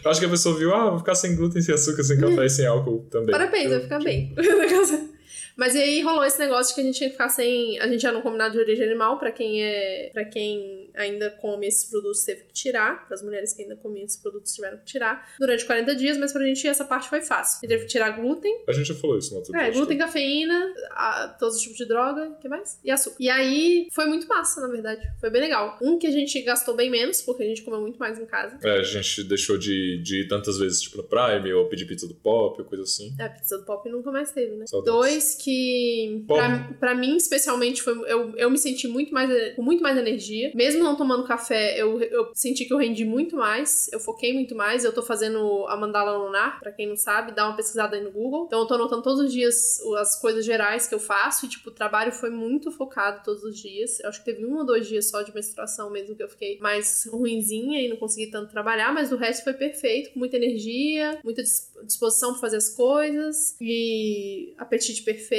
eu acho que a pessoa viu, ah, vou ficar sem glúten, sem açúcar, sem café e sem álcool também. Parabéns, Eu, vai ficar tipo, bem. Mas e aí rolou esse negócio de que a gente tinha que ficar sem. A gente já não combinado de origem animal, pra quem é. para quem ainda come esses produtos teve que tirar. Para as mulheres que ainda comiam esses produtos tiveram que tirar durante 40 dias, mas pra gente essa parte foi fácil. Gente teve que tirar glúten, A gente já falou isso no outro é, glúten, cafeína, a- todos os tipos de droga, o que mais? E açúcar. E aí foi muito massa, na verdade. Foi bem legal. Um que a gente gastou bem menos, porque a gente comeu muito mais em casa. É, a gente deixou de, de ir tantas vezes, tipo, no Prime, ou pedir pizza do Pop, ou coisa assim. É, pizza do pop nunca mais teve, né? Saudades. Dois que, pra mim, especialmente, foi, eu, eu me senti muito mais, com muito mais energia. Mesmo não tomando café, eu, eu senti que eu rendi muito mais, eu foquei muito mais. Eu tô fazendo a mandala lunar, pra quem não sabe, dá uma pesquisada aí no Google. Então eu tô anotando todos os dias as coisas gerais que eu faço. E, tipo, o trabalho foi muito focado todos os dias. Eu acho que teve um ou dois dias só de menstruação mesmo que eu fiquei mais ruinzinha e não consegui tanto trabalhar, mas o resto foi perfeito, com muita energia, muita dis- disposição pra fazer as coisas e apetite perfeito.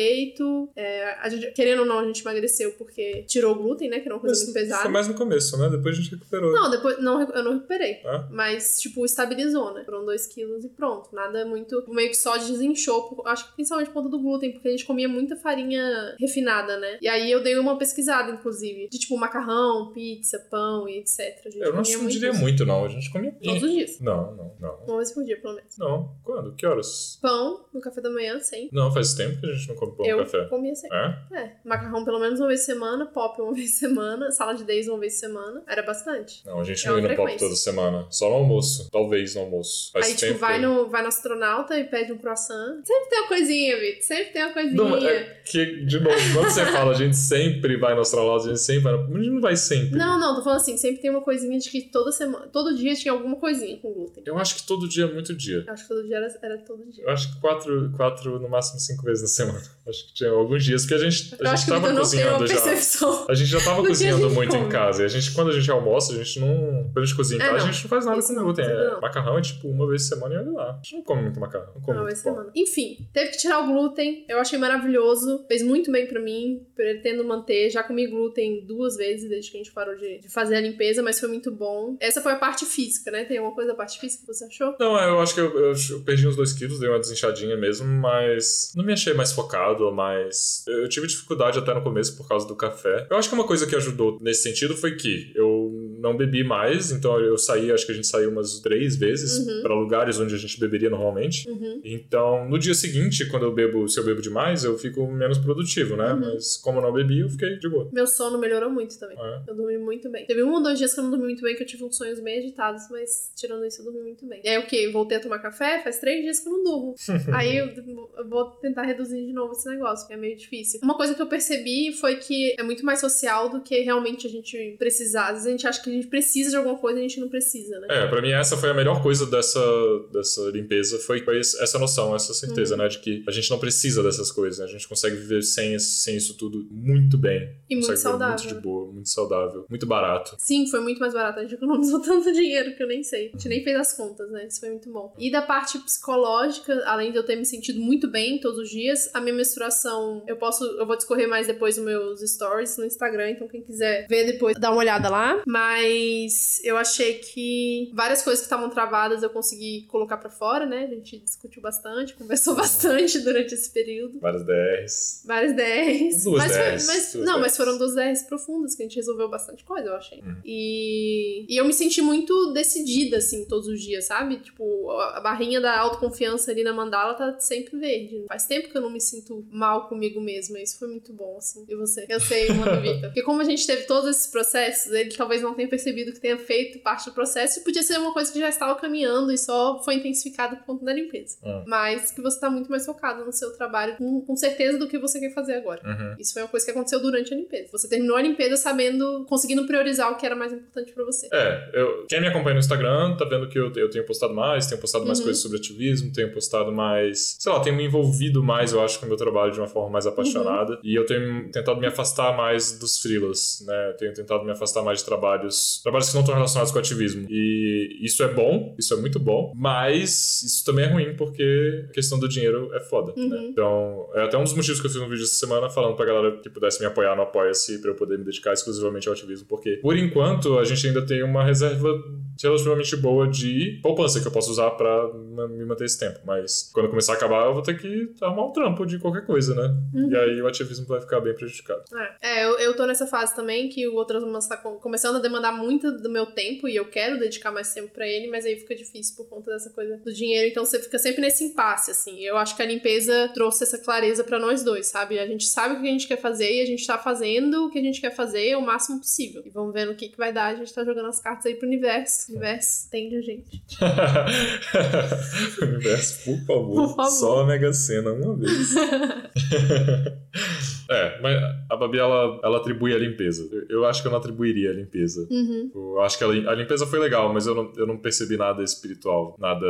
É, a gente- querendo ou não, a gente emagreceu porque tirou o glúten, né? Que era uma coisa Mas muito pesada. Foi mais no começo, né? Depois a gente recuperou. Não, depois não, eu não recuperei. Ah. Mas, tipo, estabilizou, né? Foram 2 quilos e pronto. Nada muito. Meio que só desinchou. acho que principalmente por conta do glúten, porque a gente comia muita farinha refinada, né? E aí eu dei uma pesquisada, inclusive, de tipo macarrão, pizza, pão e etc. A gente Eu não, diria isso. muito, não. A gente comia. Todos os dias. Não, não, não. Uma vez por dia, pelo menos. Não. Quando? Que horas? Pão no café da manhã, sempre. Não, faz tempo que a gente não come pão eu no café. comia sempre. É? É, macarrão pelo menos uma vez por semana, pop uma vez por semana, salada de days uma vez por semana. Era bastante. Não, a gente É não ia no pop toda semana. Só no almoço. Talvez no almoço. Faz Aí, tipo, vai que- no, vai no astronauta e pede um croissant. Sempre tem uma coisinha, Vitor. Sempre tem uma coisinha. Não, é que, de novo, quando você fala, a gente sempre vai no astronauta, a gente sempre vai. no- A gente não vai sempre. Não, não, tô falando assim, sempre tem uma coisinha de que toda semana, todo dia tinha alguma coisinha com glúten. Eu acho que todo dia é muito dia. Eu acho que todo dia era, era todo dia. Eu acho que quatro, quatro, no máximo cinco vezes na semana. Acho que tinha alguns dias, porque a gente, a gente que tava cozinhando já. percepção. A gente já tava que cozinhando muito em come. casa. E a gente, quando a gente almoça, a gente não. Quando a gente cozinha em É, casa, não. a gente não faz nada Isso com glúten. É, macarrão é tipo uma vez por semana e olha lá. A gente não come muito macarrão. Não come Uma vez por semana. Enfim, teve que tirar o glúten. Eu achei maravilhoso. Fez muito bem pra mim. Pretendo manter. Já comi glúten duas vezes desde que a gente parou de, de fazer a limpeza, mas foi muito bom. Essa foi a parte física, né? Tem alguma coisa da parte física que você achou? Não, eu acho que eu, eu- eu perdi uns dois quilos, dei uma desinchadinha mesmo, mas não me achei mais focado, ou mais. Eu tive dificuldade até no começo por causa do café. Eu acho que uma coisa que ajudou nesse sentido foi que eu não bebi mais, então eu saí, acho que a gente saiu umas três vezes Uhum. pra lugares onde a gente beberia normalmente. Uhum. Então, no dia seguinte, quando eu bebo, se eu bebo demais, eu fico menos produtivo, né? Uhum. Mas como eu não bebi, eu fiquei de boa. Meu sono melhorou muito também. É. Eu dormi muito bem. Teve um ou dois dias que eu não dormi muito bem, que eu tive uns sonhos meio agitados, mas tirando isso, eu dormi muito bem. E aí, o quê? Voltei a tomar café, faz três dias que eu não durmo. aí eu vou tentar reduzir de novo esse negócio, que é meio difícil. Uma coisa que eu percebi foi que é muito mais social do que realmente a gente precisar. Às vezes a gente acha que a gente precisa de alguma coisa, a gente não precisa, né? É, pra mim essa foi a melhor coisa dessa, dessa limpeza, foi, essa noção, essa certeza, Uhum. né? De que a gente não precisa dessas coisas, né? A gente consegue viver sem, sem isso tudo muito bem. E muito saudável. Muito de boa, muito saudável, muito barato. Sim, foi muito mais barato. A gente economizou tanto dinheiro que eu nem sei. A gente nem fez as contas, né? Isso foi muito bom. E da parte psicológica, além de eu ter me sentido muito bem todos os dias, a minha menstruação, eu posso, eu vou discorrer mais depois nos meus stories no Instagram, então quem quiser ver depois, dá uma olhada lá. Mas eu achei que várias coisas que estavam travadas eu consegui colocar pra fora, né? A gente discutiu bastante, conversou bastante durante esse período. Várias DRs. Várias DRs. Duas mas foi- DRs, mas- duas não, mas DRs. foram duas DRs profundas que a gente resolveu bastante coisa, eu achei. Uhum. E, e eu me senti muito decidida, assim, todos os dias, sabe? Tipo, a a barrinha da autoconfiança ali na mandala tá sempre verde. Faz tempo que eu não me sinto mal comigo mesma. Isso foi muito bom, assim. E você? Eu sei, mano, Vitor. Porque como a gente teve todos esses processos, ele talvez não tenha percebido que tenha feito parte do processo e podia ser uma coisa que já estava caminhando e só foi intensificada por conta da limpeza. Hum. Mas que você tá muito mais focado no seu trabalho, com, com certeza do que você quer fazer agora. Uhum. Isso foi uma coisa que aconteceu durante a limpeza. Você terminou a limpeza sabendo, conseguindo priorizar o que era mais importante pra você. É, eu, quem me acompanha no Instagram tá vendo que eu, eu tenho postado mais, tenho postado mais Uhum. coisas sobre ativismo, tenho postado mais, sei lá, tenho me envolvido mais, eu acho, com o meu trabalho de uma forma mais apaixonada. E eu tenho tentado me afastar mais dos freelas, né? Eu tenho tentado me afastar mais de trabalhos, trabalhos que não estão relacionados com ativismo. E isso é bom, isso é muito bom, mas isso também é ruim porque a questão do dinheiro é foda, né? Uhum. Então, é até um dos motivos que eu fiz um vídeo essa semana falando pra galera que pudesse me apoiar no Apoia-se pra eu poder me dedicar exclusivamente ao ativismo, porque, por enquanto, a gente ainda tem uma reserva relativamente boa de poupança que eu posso usar pra ma- me manter esse tempo. Mas quando começar a acabar, eu vou ter que arrumar um trampo de qualquer coisa, né? Uhum. E aí o ativismo vai ficar bem prejudicado. É, eu, eu tô nessa fase também que o Outras tá com- começando a demandar muito do meu tempo e eu quero dedicar mais tempo pra ele, mas aí fica difícil por conta dessa coisa do dinheiro, então você fica sempre nesse impasse, assim. Eu acho que a limpeza trouxe essa clareza pra nós dois, sabe? A gente sabe o que a gente quer fazer e a gente tá fazendo o que a gente quer fazer o máximo possível. E vamos ver no que, que vai dar, a gente tá jogando as cartas aí pro universo. O universo tende a gente. Universo, por favor, Por favor. só a Mega Sena uma vez. é, mas a Babi, ela, ela atribui a limpeza. Eu, eu acho que eu não atribuiria a limpeza. Uhum. Eu acho que a, lim- a limpeza foi legal, mas eu não, eu não percebi nada espiritual, nada...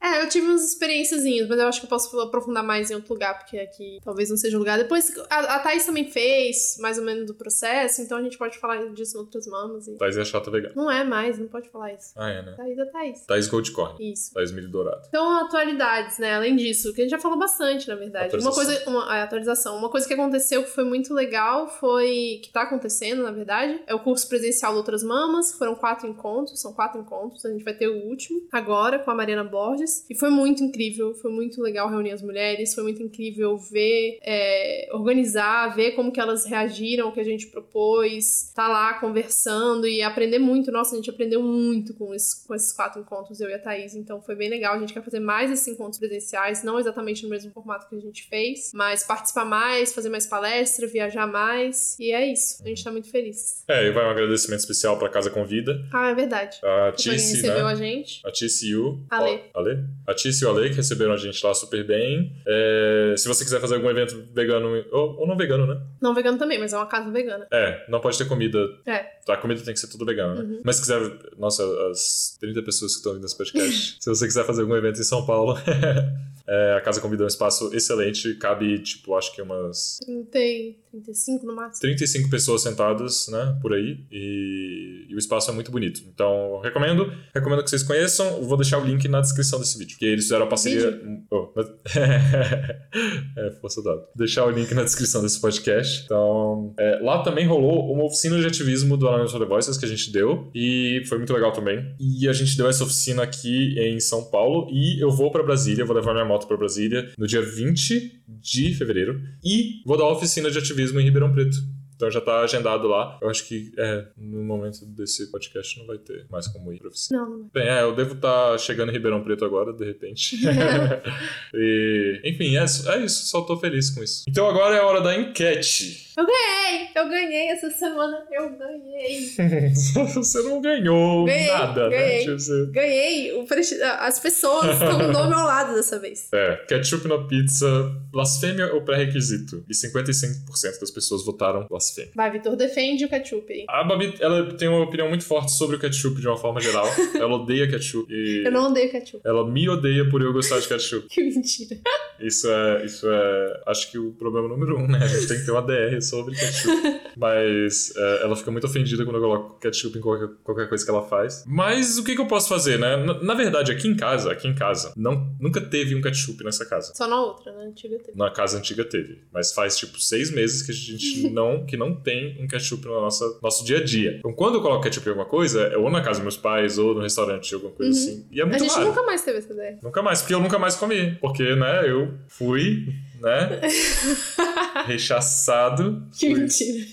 é. É, eu tive umas experiênciazinhas, mas eu acho que eu posso aprofundar mais em outro lugar, porque aqui talvez não seja o lugar. Depois, a, a Thaís também fez mais ou menos do processo, então a gente pode falar disso em outras mamas. E... Thaís é chata vegana. Não é mais, não pode falar isso. Ah, é, né? Thaís é Thaís. Thaís Goldcorn. Isso. Thaís Milho Dourado. Então, atualidades, né? Além disso, que a gente já falou bastante, na verdade. Uma coisa, uma a atualização. Uma coisa que aconteceu que foi muito legal foi. que tá acontecendo, na verdade, é o curso presencial do Mamas. Foram quatro encontros, são quatro encontros. A gente vai ter o último agora com a Mariana Borges. E foi muito incrível, foi muito legal reunir as mulheres, foi muito incrível ver, é, organizar, ver como que elas reagiram ao que a gente propôs, tá lá conversando e aprender muito. Nossa, a gente aprendeu muito com, esse- com esses quatro encontros, eu e a Thaís. Então foi bem legal. A gente quer fazer mais esses encontros presenciais, não exatamente no mesmo formato que a gente fez, mas participar mais, fazer mais palestra, viajar mais. E é isso. A gente tá muito feliz. É, e vai um agradecimento especial pra Casa Convida. Ah, é verdade. A Tice, recebeu né? a gente. A Tice e o... Ale. Ale? A Tice e o Ale, que receberam a gente lá super bem. É, se você quiser fazer algum evento vegano, ou, ou não vegano, né? Não vegano também, mas é uma casa vegana. É, não pode ter comida. É. A comida tem que ser tudo vegana, né? Uhum. Mas se quiser, nossa, as 30 pessoas que estão ouvindo esse podcast, se você quiser fazer algum evento em São Paulo, é, a Casa Convida é um espaço excelente, cabe, tipo, acho que umas 30, e 35 no máximo. 35 pessoas sentadas, né, por aí, e, e o espaço é muito bonito. Então, recomendo, recomendo que vocês conheçam. Vou deixar o link na descrição desse vídeo, porque eles fizeram a parceria. Oh, é, força dada. Deixar o link na descrição desse podcast. Então, é, lá também rolou uma oficina de ativismo do Anonymous for the Voices que a gente deu, e foi muito legal também. E a gente deu essa oficina aqui em São Paulo, e eu vou pra Brasília, vou levar minha moto pra Brasília no dia 20 de fevereiro, e vou dar oficina de ativismo em Ribeirão Preto. Então já tá agendado lá. Eu acho que é, no momento desse podcast não vai ter mais como ir pra oficina. Não, não. Bem, é, eu devo estar chegando em Ribeirão Preto agora, de repente. e, enfim, é, isso- é isso, só tô feliz com isso. Então agora é a hora da enquete. Eu ganhei! Eu ganhei essa semana. Eu ganhei. Você não ganhou Ganhei, nada, né? ganhei. Tipo, você- Ganhei. O presti- As pessoas estão do meu lado dessa vez. É, ketchup na pizza, blasfêmia ou pré-requisito? E 55% das pessoas votaram blasfêmia. Blasfêmia. Vai, Vitor, defende o ketchup aí. A Babi, ela tem uma opinião muito forte sobre o ketchup de uma forma geral. ela odeia ketchup. E Eu não odeio ketchup. ela me odeia por eu gostar de ketchup. Que mentira. Isso é, isso é, acho que o problema número um, né? A gente tem que ter uma DR sobre ketchup. Mas é, ela fica muito ofendida quando eu coloco ketchup em qualquer, qualquer coisa que ela faz. Mas o que, que eu posso fazer, né? Na, na verdade, aqui em casa, aqui em casa, não, nunca teve um ketchup nessa casa. Só na outra, na antiga teve. Na casa antiga teve. Mas faz, tipo, seis meses que a gente não, que não tem um ketchup no nossa, nosso dia a dia. Então, quando eu coloco ketchup em alguma coisa, é ou na casa dos meus pais, ou no restaurante, alguma coisa assim. E é A muito gente raro. nunca mais teve essa ideia. Nunca mais, porque eu nunca mais comi. Porque, né, eu fui, né, rechaçado. Que mentira.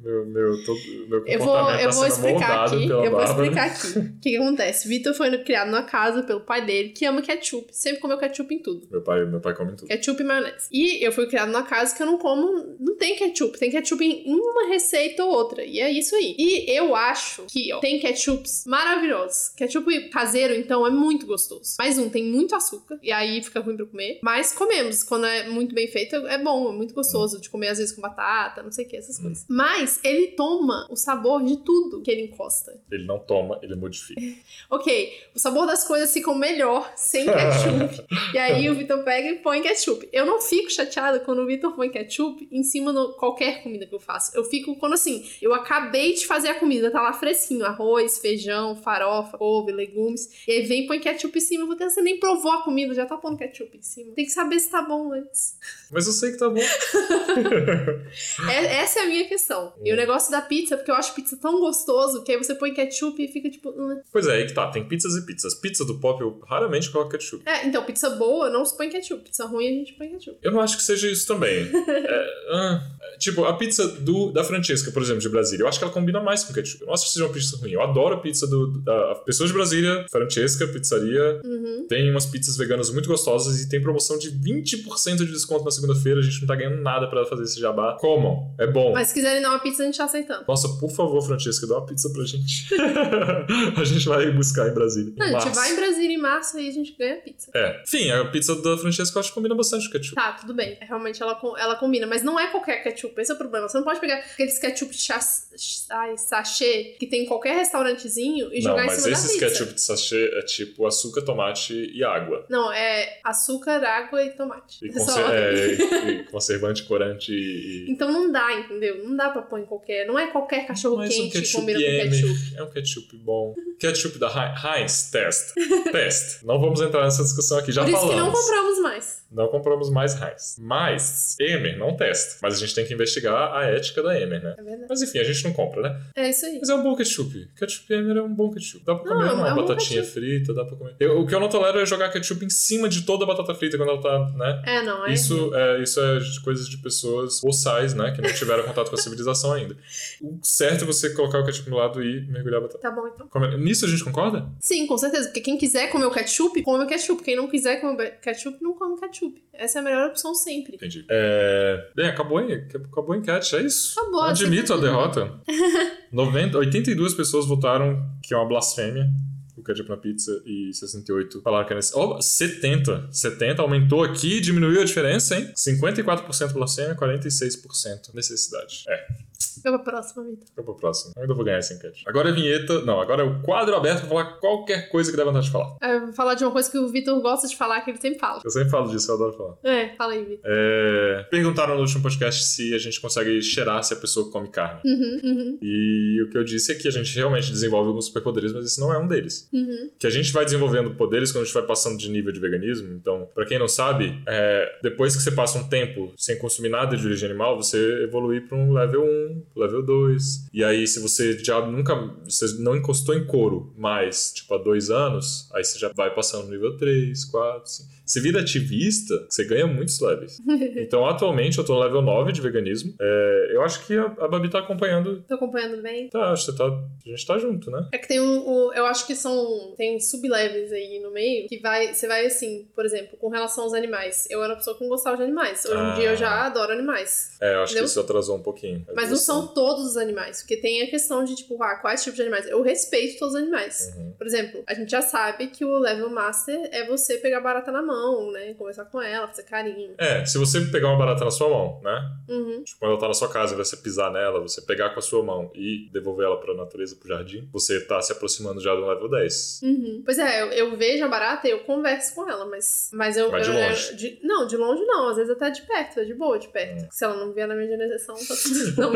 Meu, meu, todo, meu Eu vou, tá eu vou sendo explicar moldado aqui. Eu vou Bárbara. explicar aqui. O que, que acontece? Vitor foi criado numa casa pelo pai dele, que ama ketchup. Sempre comeu ketchup em tudo. Meu pai, meu pai come tudo. Ketchup e maionese. E eu fui criado numa casa que eu não como. Não tem ketchup. Tem ketchup em uma receita ou outra. E é isso aí. E eu acho que, ó, tem ketchups maravilhosos. Ketchup caseiro, então, é muito gostoso. Mais um, tem muito açúcar. E aí fica ruim pra comer. Mas comemos. Quando é muito bem feito, é bom. É muito gostoso de comer, às vezes, com batata, não sei o que, essas coisas. Mas ele toma o sabor de tudo que ele encosta. Ele não toma, ele modifica. Ok, o sabor das coisas ficam melhor sem ketchup. e aí o Vitor pega e põe ketchup. Eu não fico chateada quando o Vitor põe ketchup em cima de qualquer comida que eu faço. Eu fico quando assim, eu acabei de fazer a comida, tá lá fresquinho, arroz, feijão, farofa, couve, legumes. E aí vem e põe ketchup em cima, você nem provou a comida, já tá pondo ketchup em cima. Tem que saber se tá bom antes. Mas eu sei que tá bom. É- essa é a minha questão. E o negócio da pizza, porque eu acho pizza tão gostoso que aí você põe ketchup e fica tipo. "Hum". Pois é, aí que tá. Tem pizzas e pizzas. Pizza do pop eu raramente coloco ketchup. É, então, pizza boa não se põe ketchup. Pizza ruim a gente põe ketchup. Eu não acho que seja isso também. É, ah, é, tipo, a pizza do, da Francesca, por exemplo, de Brasília, eu acho que ela combina mais com ketchup. Eu não acho que seja uma pizza ruim. Eu adoro a pizza do, da pessoas de Brasília, Francesca, pizzaria. Uhum. Tem umas pizzas veganas muito gostosas e tem promoção de 20% de desconto na segunda-feira. A gente não tá ganhando nada pra fazer esse jabá. Comam, é bom. Mas se quiserem dar uma pizza, a gente tá aceitando. Nossa, por favor, Francesca, dá uma pizza pra gente. a gente vai buscar em Brasília. Não, em a gente vai em Brasília em março e a gente ganha pizza. É. Enfim, a pizza da Francesca eu acho que combina bastante com ketchup. Tá, tudo bem. Realmente ela, ela combina, mas não é qualquer ketchup. Esse é o problema. Você não pode pegar aqueles ketchup chas- ai, sachê que tem em qualquer restaurantezinho e Não, jogar em mas cima da esses pizza. ketchup de sachê é tipo açúcar, tomate e água. Não, é açúcar, água e tomate. E, É só é, e conservante, corante e. Então não dá, entendeu? Não dá pra pôr em qualquer. Não é qualquer cachorro Mas um quente que ketchup combina com M ketchup. é um ketchup bom. Ketchup da Hei- Heinz, test. test. Não vamos entrar nessa discussão aqui, já Por isso falamos. que não compramos mais. Não compramos mais Heinz. Mas, Emer não testa. Mas a gente tem que investigar a ética da Emer, né? É verdade. Mas enfim, a gente não compra, né? É isso aí. Mas é um bom ketchup. Ketchup Emer é um bom ketchup. Dá pra Não, comer é um- uma é um batatinha frita, dá pra comer. Eu- o que eu não tolero é jogar ketchup em cima de toda a batata frita quando ela tá, né? É, não, é. Isso é, isso é de coisas de pessoas boçais, né? Que não tiveram contato com a civilização ainda. O certo é você colocar o ketchup no lado e mergulhar a batata. Tá bom, então. Como é- Nisso a gente concorda? Sim, com certeza. Porque quem quiser comer o ketchup, come o ketchup. Quem não quiser comer o ketchup, não come ketchup. Essa é a melhor opção sempre. Entendi. É... Bem, acabou, a- acabou a enquete, é isso. Acabou, Admito a aceita derrota. 90, 82 pessoas votaram que é uma blasfêmia. Ketchup na pizza e 68 falaram que é nesse. Oh, 70. 70 aumentou aqui, diminuiu a diferença, hein? 54% blasfêmia, 46% necessidade. É, Fica pra próxima, Vitor. fica pro próximo. Eu ainda vou ganhar essa enquete. Agora é a vinheta. Não, agora é o quadro aberto pra falar qualquer coisa que der vontade de falar. Eu vou falar de uma coisa que o Vitor gosta de falar, que ele sempre fala. Eu sempre falo disso, eu adoro falar. É, fala aí, Vitor. É, Perguntaram no último podcast se a gente consegue cheirar se a pessoa come carne. Uhum, uhum, E o que eu disse é que a gente realmente desenvolve alguns superpoderes, mas esse não é um deles. uhum. Que a gente vai desenvolvendo poderes quando a gente vai passando de nível de veganismo. Então, pra quem não sabe, é, depois que você passa um tempo sem consumir nada de origem animal, você evolui pra um level 1, level 2. E aí, se você já nunca. Você não encostou em couro mais, tipo, há dois anos, aí você já vai passando no nível 3, 4, 5. Você vira ativista, você ganha muitos levels. Então, atualmente, eu tô no level 9 de veganismo. É, eu acho que a, a Babi tá acompanhando. Tô acompanhando bem. Tá, acho que você tá. A gente tá junto, né? É que tem um, o- eu acho que são, tem sublevels aí no meio, que vai, você vai assim, por exemplo, com relação aos animais. Eu era uma pessoa que não gostava de animais. Hoje Ah. em dia eu já adoro animais. É, eu acho Entendeu? que isso atrasou um pouquinho. Mas não são são todos os animais. Porque tem a questão de, tipo, ah, quais tipos de animais. Eu respeito todos os animais. Uhum. Por exemplo, a gente já sabe que o level master é você pegar a barata na mão, né? Conversar com ela, fazer carinho. É, se você pegar uma barata na sua mão, né? Uhum. Tipo, quando ela tá na sua casa e você pisar nela, você pegar com a sua mão e devolver ela pra natureza, pro jardim, você tá se aproximando já do level 10. Uhum. Pois é, eu, eu vejo a barata e eu converso com ela, mas, mas eu. Mas de eu- longe. de- não, de longe não, às vezes até de perto, é de boa, de perto. Hum. Se ela não vier na minha direção, tá tudo. Não.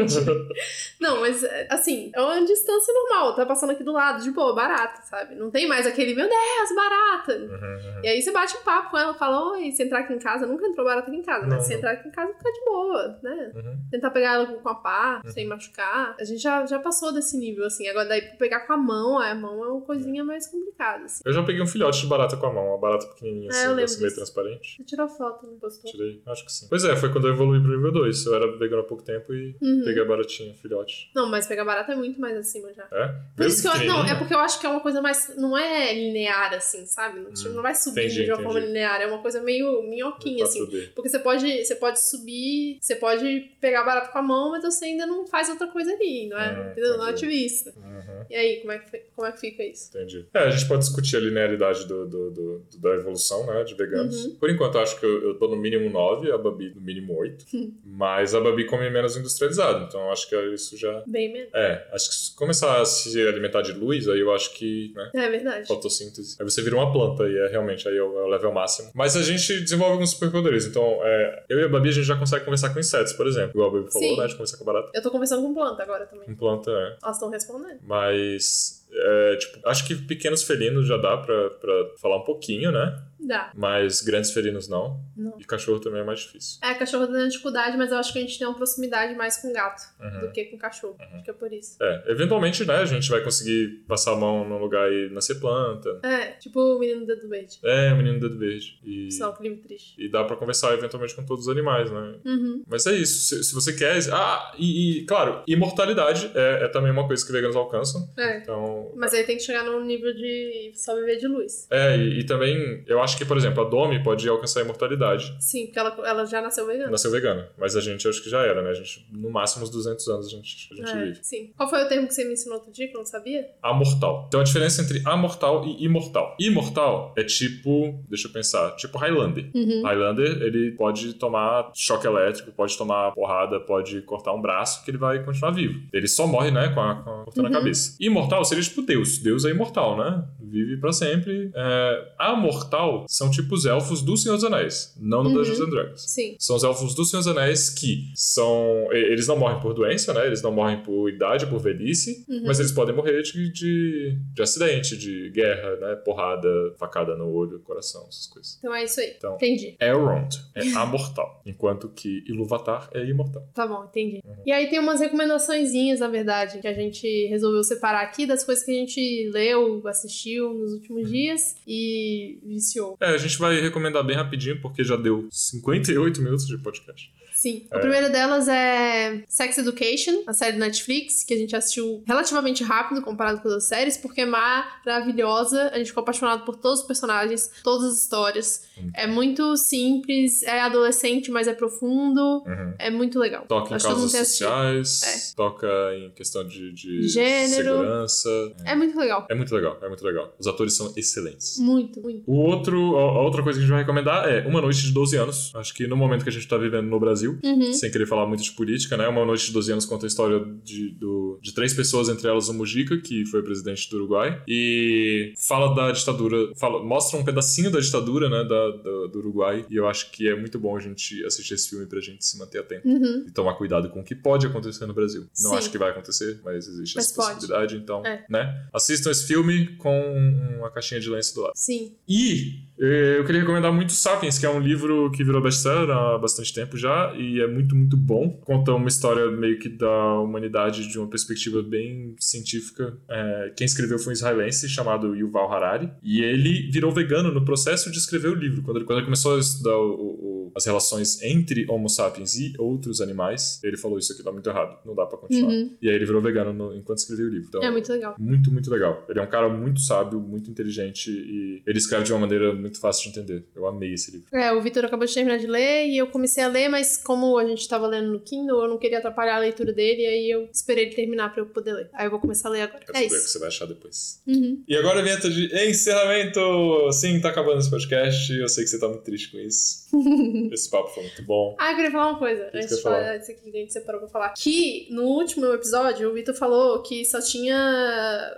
Não, mas é, assim, é uma distância normal, tá passando aqui do lado, de boa, barata, sabe? Não tem mais aquele, meu Deus, barata. Uhum, uhum. E aí você bate um papo com ela, fala, oi, se entrar aqui em casa, nunca entrou barata aqui em casa, mas se não. entrar aqui em casa, fica de boa, né? Uhum. Tentar pegar ela com a pá, Uhum. sem machucar. A gente já, já passou desse nível, assim. Agora, daí, pegar com a mão, a mão é uma coisinha mais complicada, assim. Eu já peguei um filhote de barata com a mão, uma barata pequenininha É, assim, assim meio disso. transparente. Você tirou foto, não postou? Tirei, acho que sim. Pois é, foi quando eu evolui pro nível 2. Eu era vegano há pouco tempo e Uhum. peguei a baratinha, filhote. Não, mas pegar barata é muito mais acima já. É? Por isso que eu, não, é porque eu acho que é uma coisa mais. Não é linear, assim, sabe? Não, Hum, não vai subindo entendi, de uma entendi. forma linear. É uma coisa meio minhoquinha, assim. 4D. Porque você pode, você pode subir, você pode pegar barato com a mão, mas você ainda não faz outra coisa ali, não é? Entendeu? Não é ativista. Uhum. E aí, como é que, como é que fica isso? Entendi. É, a gente pode discutir a linearidade do, do- do- do- da evolução, né, de veganos. Uhum. Por enquanto, eu acho que eu, eu tô no mínimo 9, a Babi no mínimo 8. mas a Babi come menos industrializado, então eu acho que isso já... Bem menos. É, acho que se começar a se alimentar de luz, aí eu acho que, né, É verdade. fotossíntese. Aí você vira uma planta e é realmente aí é o, é o level máximo. Mas a gente desenvolve alguns superpoderes. Então, é, eu e a Babi, a gente já consegue conversar com insetos, por exemplo. Igual a Babi falou, Sim. né, de conversar com barata. Eu tô conversando com planta agora também. Com planta, é. Elas estão respondendo. Mas, é, tipo, acho que pequenos felinos já dá pra, pra falar um pouquinho, né? Dá. Mas grandes felinos não. Não. E cachorro também é mais difícil. É, cachorro tem dificuldade, mas eu acho que a gente tem uma proximidade mais com gato Uhum. do que com cachorro. Acho que é por isso. É, eventualmente, né, a gente vai conseguir passar a mão num lugar e nascer planta. É, tipo o menino do dedo verde. É, o menino do dedo verde. E, Só um clima triste. e dá pra conversar eventualmente com todos os animais, né? Uhum. Mas é isso. Se, se você quer. Ah, e, e, claro, imortalidade é, é também uma coisa que veganos alcançam. É. Então. Mas aí tem que chegar num nível de só viver de luz. É, e, e também, eu acho que, por exemplo, a Domi pode alcançar a imortalidade. Sim, porque ela, ela já nasceu vegana. Nasceu vegana. Mas a gente acho que já era, né? A gente, no máximo, uns 200 anos a gente, a gente É, vive. sim. Qual foi o termo que você me ensinou outro dia que eu não sabia? Amortal. Então a diferença entre amortal e imortal. Imortal é tipo. Deixa eu pensar. Tipo Highlander. Uhum. Highlander, ele pode tomar choque elétrico, pode tomar porrada, pode cortar um braço, que ele vai continuar vivo. Ele só morre, né, com a, com a- cortando Uhum. a cabeça. Imortal seria tipo Deus. Deus é imortal, né? Vive pra sempre. É... Amortal são tipo os elfos do Senhor dos Anéis, não no Uhum. Dungeons and Dragons. Sim. São os elfos do Senhor dos Anéis que são. Eles não morrem por doença, né? Eles não morrem por idade, por velhice, Uhum. mas eles podem morrer de, de, de acidente, de guerra, né? Porrada, facada no olho, coração, essas coisas. Então é isso aí. Então. Entendi. Elrond é amortal, enquanto que Iluvatar é imortal. Tá bom, entendi. Uhum. E aí tem umas recomendaçõezinhas, na verdade, que a gente resolveu separar aqui das coisas que a gente leu, assistiu nos últimos dias e viciou. É, a gente vai recomendar bem rapidinho, porque já deu 58 minutos de podcast. Sim. É. A primeira delas é Sex Education, a série da Netflix, que a gente assistiu relativamente rápido comparado com as outras séries, porque é maravilhosa. A gente ficou apaixonado por todos os personagens, todas as histórias. Hum. É muito simples, é adolescente, mas é profundo. Uhum. É muito legal. Toca em Acho causas sociais, toca em questão de, de Gênero. segurança. É muito legal. É muito legal, é muito legal. Os atores são excelentes. Muito, muito. O outro, a outra coisa que a gente vai recomendar é Uma Noite de 12 Anos. Acho que no momento que a gente tá vivendo no Brasil, Uhum. sem querer falar muito de política, né? Uma Noite de 12 Anos conta a história de, do- de três pessoas, entre elas o Mujica, que foi presidente do Uruguai, e fala da ditadura, fala, mostra um pedacinho da ditadura, né, da, do, do Uruguai, e eu acho que é muito bom a gente assistir esse filme pra gente se manter atento. Uhum. E tomar cuidado com o que pode acontecer no Brasil. Não Sim. acho que vai acontecer, mas existe Mas essa pode. possibilidade, então, É. né? Assistam esse filme com uma caixinha de lenço do lado. Sim. E eu queria recomendar muito Sapiens, que é um livro que virou best-seller há bastante tempo já, e é muito, muito bom. Conta uma história meio que da humanidade de uma perspectiva bem científica. Eh, quem escreveu foi um israelense chamado Yuval Harari, e ele virou vegano no processo de escrever o livro. Quando ele, quando ele começou a estudar o, o- as relações entre Homo sapiens e outros animais, ele falou isso aqui tá muito errado, não dá pra continuar. E aí ele virou vegano no- enquanto escrevia o livro. Então, É muito legal. muito, muito legal. Ele é um cara muito sábio, muito inteligente e ele escreve de uma maneira muito fácil de entender. Eu amei esse livro. É, o Vitor acabou de terminar de ler e eu comecei a ler, mas como a gente tava lendo no Kindle, eu não queria atrapalhar a leitura dele, e aí eu esperei ele terminar pra eu poder ler. Aí eu vou começar a ler agora. Quero É saber o que isso. você vai achar depois. Uhum. E agora a vinheta de encerramento! Sim, tá acabando esse podcast. Eu sei que você tá muito triste com isso. esse papo foi muito bom. Ah, eu queria falar uma coisa, que antes de falar? disso aqui que a gente separou pra falar. Que no último episódio, o Vitor falou que só tinha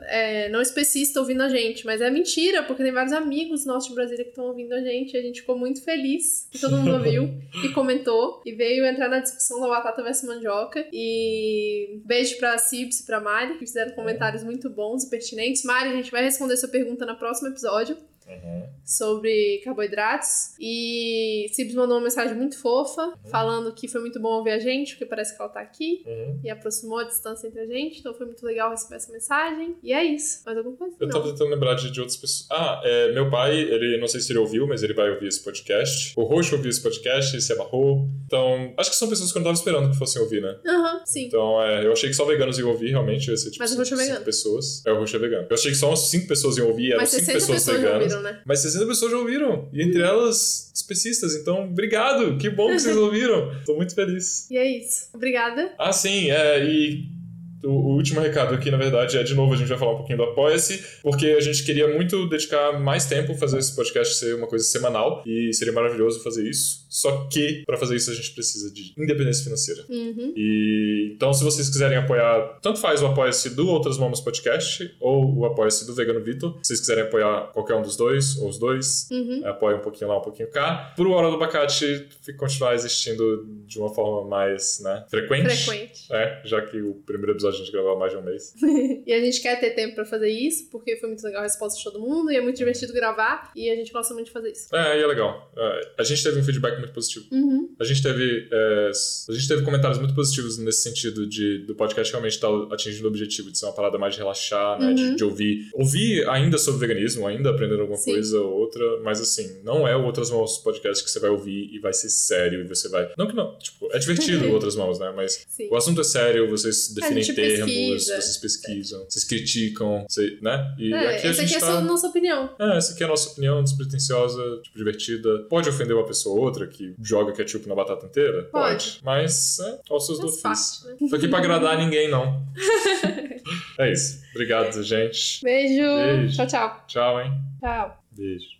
é, não especista ouvindo a gente, mas é mentira, porque tem vários amigos nossos de Que estão ouvindo a gente, a gente ficou muito feliz que todo mundo ouviu e comentou, e veio entrar na discussão da batata versus mandioca. E beijo pra Cibs e pra Mari, que fizeram comentários muito bons e pertinentes. Mari, a gente vai responder sua pergunta no próximo episódio Uhum. sobre carboidratos. E Cibs mandou uma mensagem muito fofa, falando que foi muito bom ouvir a gente, porque parece que ela tá aqui. Uhum. E aproximou a distância entre a gente, então foi muito legal receber essa mensagem. E é isso. Mais alguma coisa? Eu Não. tava tentando lembrar de, de outras pessoas. Ah, é, meu pai, ele não sei se ele ouviu, mas ele vai ouvir esse podcast. O Roxo ouviu esse podcast, se amarrou. Então, acho que são pessoas que eu não tava esperando que fossem ouvir, né? Aham, sim. Então, é, eu achei que só veganos iam ouvir, realmente. Ia ser, tipo, Mas o cinco, Roxo é vegano. cinco pessoas. É, o Roxo é vegano. Eu achei que só umas 5 pessoas iam ouvir, eram Mas 5 60 pessoas, pessoas veganas. Ouviram, né? Mas 60 pessoas já ouviram. E entre elas, especistas. Então, obrigado. Que bom que vocês ouviram. Tô muito feliz. E é isso. Obrigada. Ah, sim, é, e o, último recado aqui, na verdade, é de novo, a gente vai falar um pouquinho do Apoia-se, porque a gente queria muito dedicar mais tempo fazer esse podcast ser uma coisa semanal, e seria maravilhoso fazer isso. Só que, para fazer isso, a gente precisa de independência financeira. Uhum. E então, se vocês quiserem apoiar, tanto faz o Apoia-se do Outras Mamas Podcast ou o Apoia-se do Vegano Vitor. Se vocês quiserem apoiar qualquer um dos dois, ou os dois, Uhum. apoia um pouquinho lá, um pouquinho cá. Pro Hora do Abacate continuar existindo de uma forma mais né, frequente. Frequente. É, já que o primeiro episódio a gente gravou há mais de um mês. e a gente quer ter tempo pra fazer isso, porque foi muito legal a resposta de todo mundo, e é muito divertido gravar, e a gente gosta muito de fazer isso. É, e é legal. É, a gente teve um feedback muito positivo. Uhum. A gente teve é, a gente teve comentários muito positivos nesse sentido de do podcast realmente estar atingindo o objetivo de ser uma parada mais de relaxar, né? De, Uhum. de ouvir. Ouvir ainda sobre veganismo, ainda aprendendo alguma Sim. coisa ou outra, mas assim, não é Outras Mãos podcast que você vai ouvir e vai ser sério e você vai. Não que não, tipo, é divertido Outras Mãos, né? Mas Sim. o assunto é sério, vocês definem termos, pesquisa. vocês pesquisam, vocês criticam, né? E É, aqui a essa aqui é tá... só a nossa opinião. É, essa aqui é a nossa opinião, despretensiosa, tipo, divertida. Pode ofender uma pessoa ou outra que joga ketchup na batata inteira? Pode. Mas, é, aos seus do ofício. né? Tô aqui pra agradar ninguém, não. é isso. Obrigado, gente. Beijo. Beijo. Tchau, tchau. Tchau, hein? Tchau. Beijo.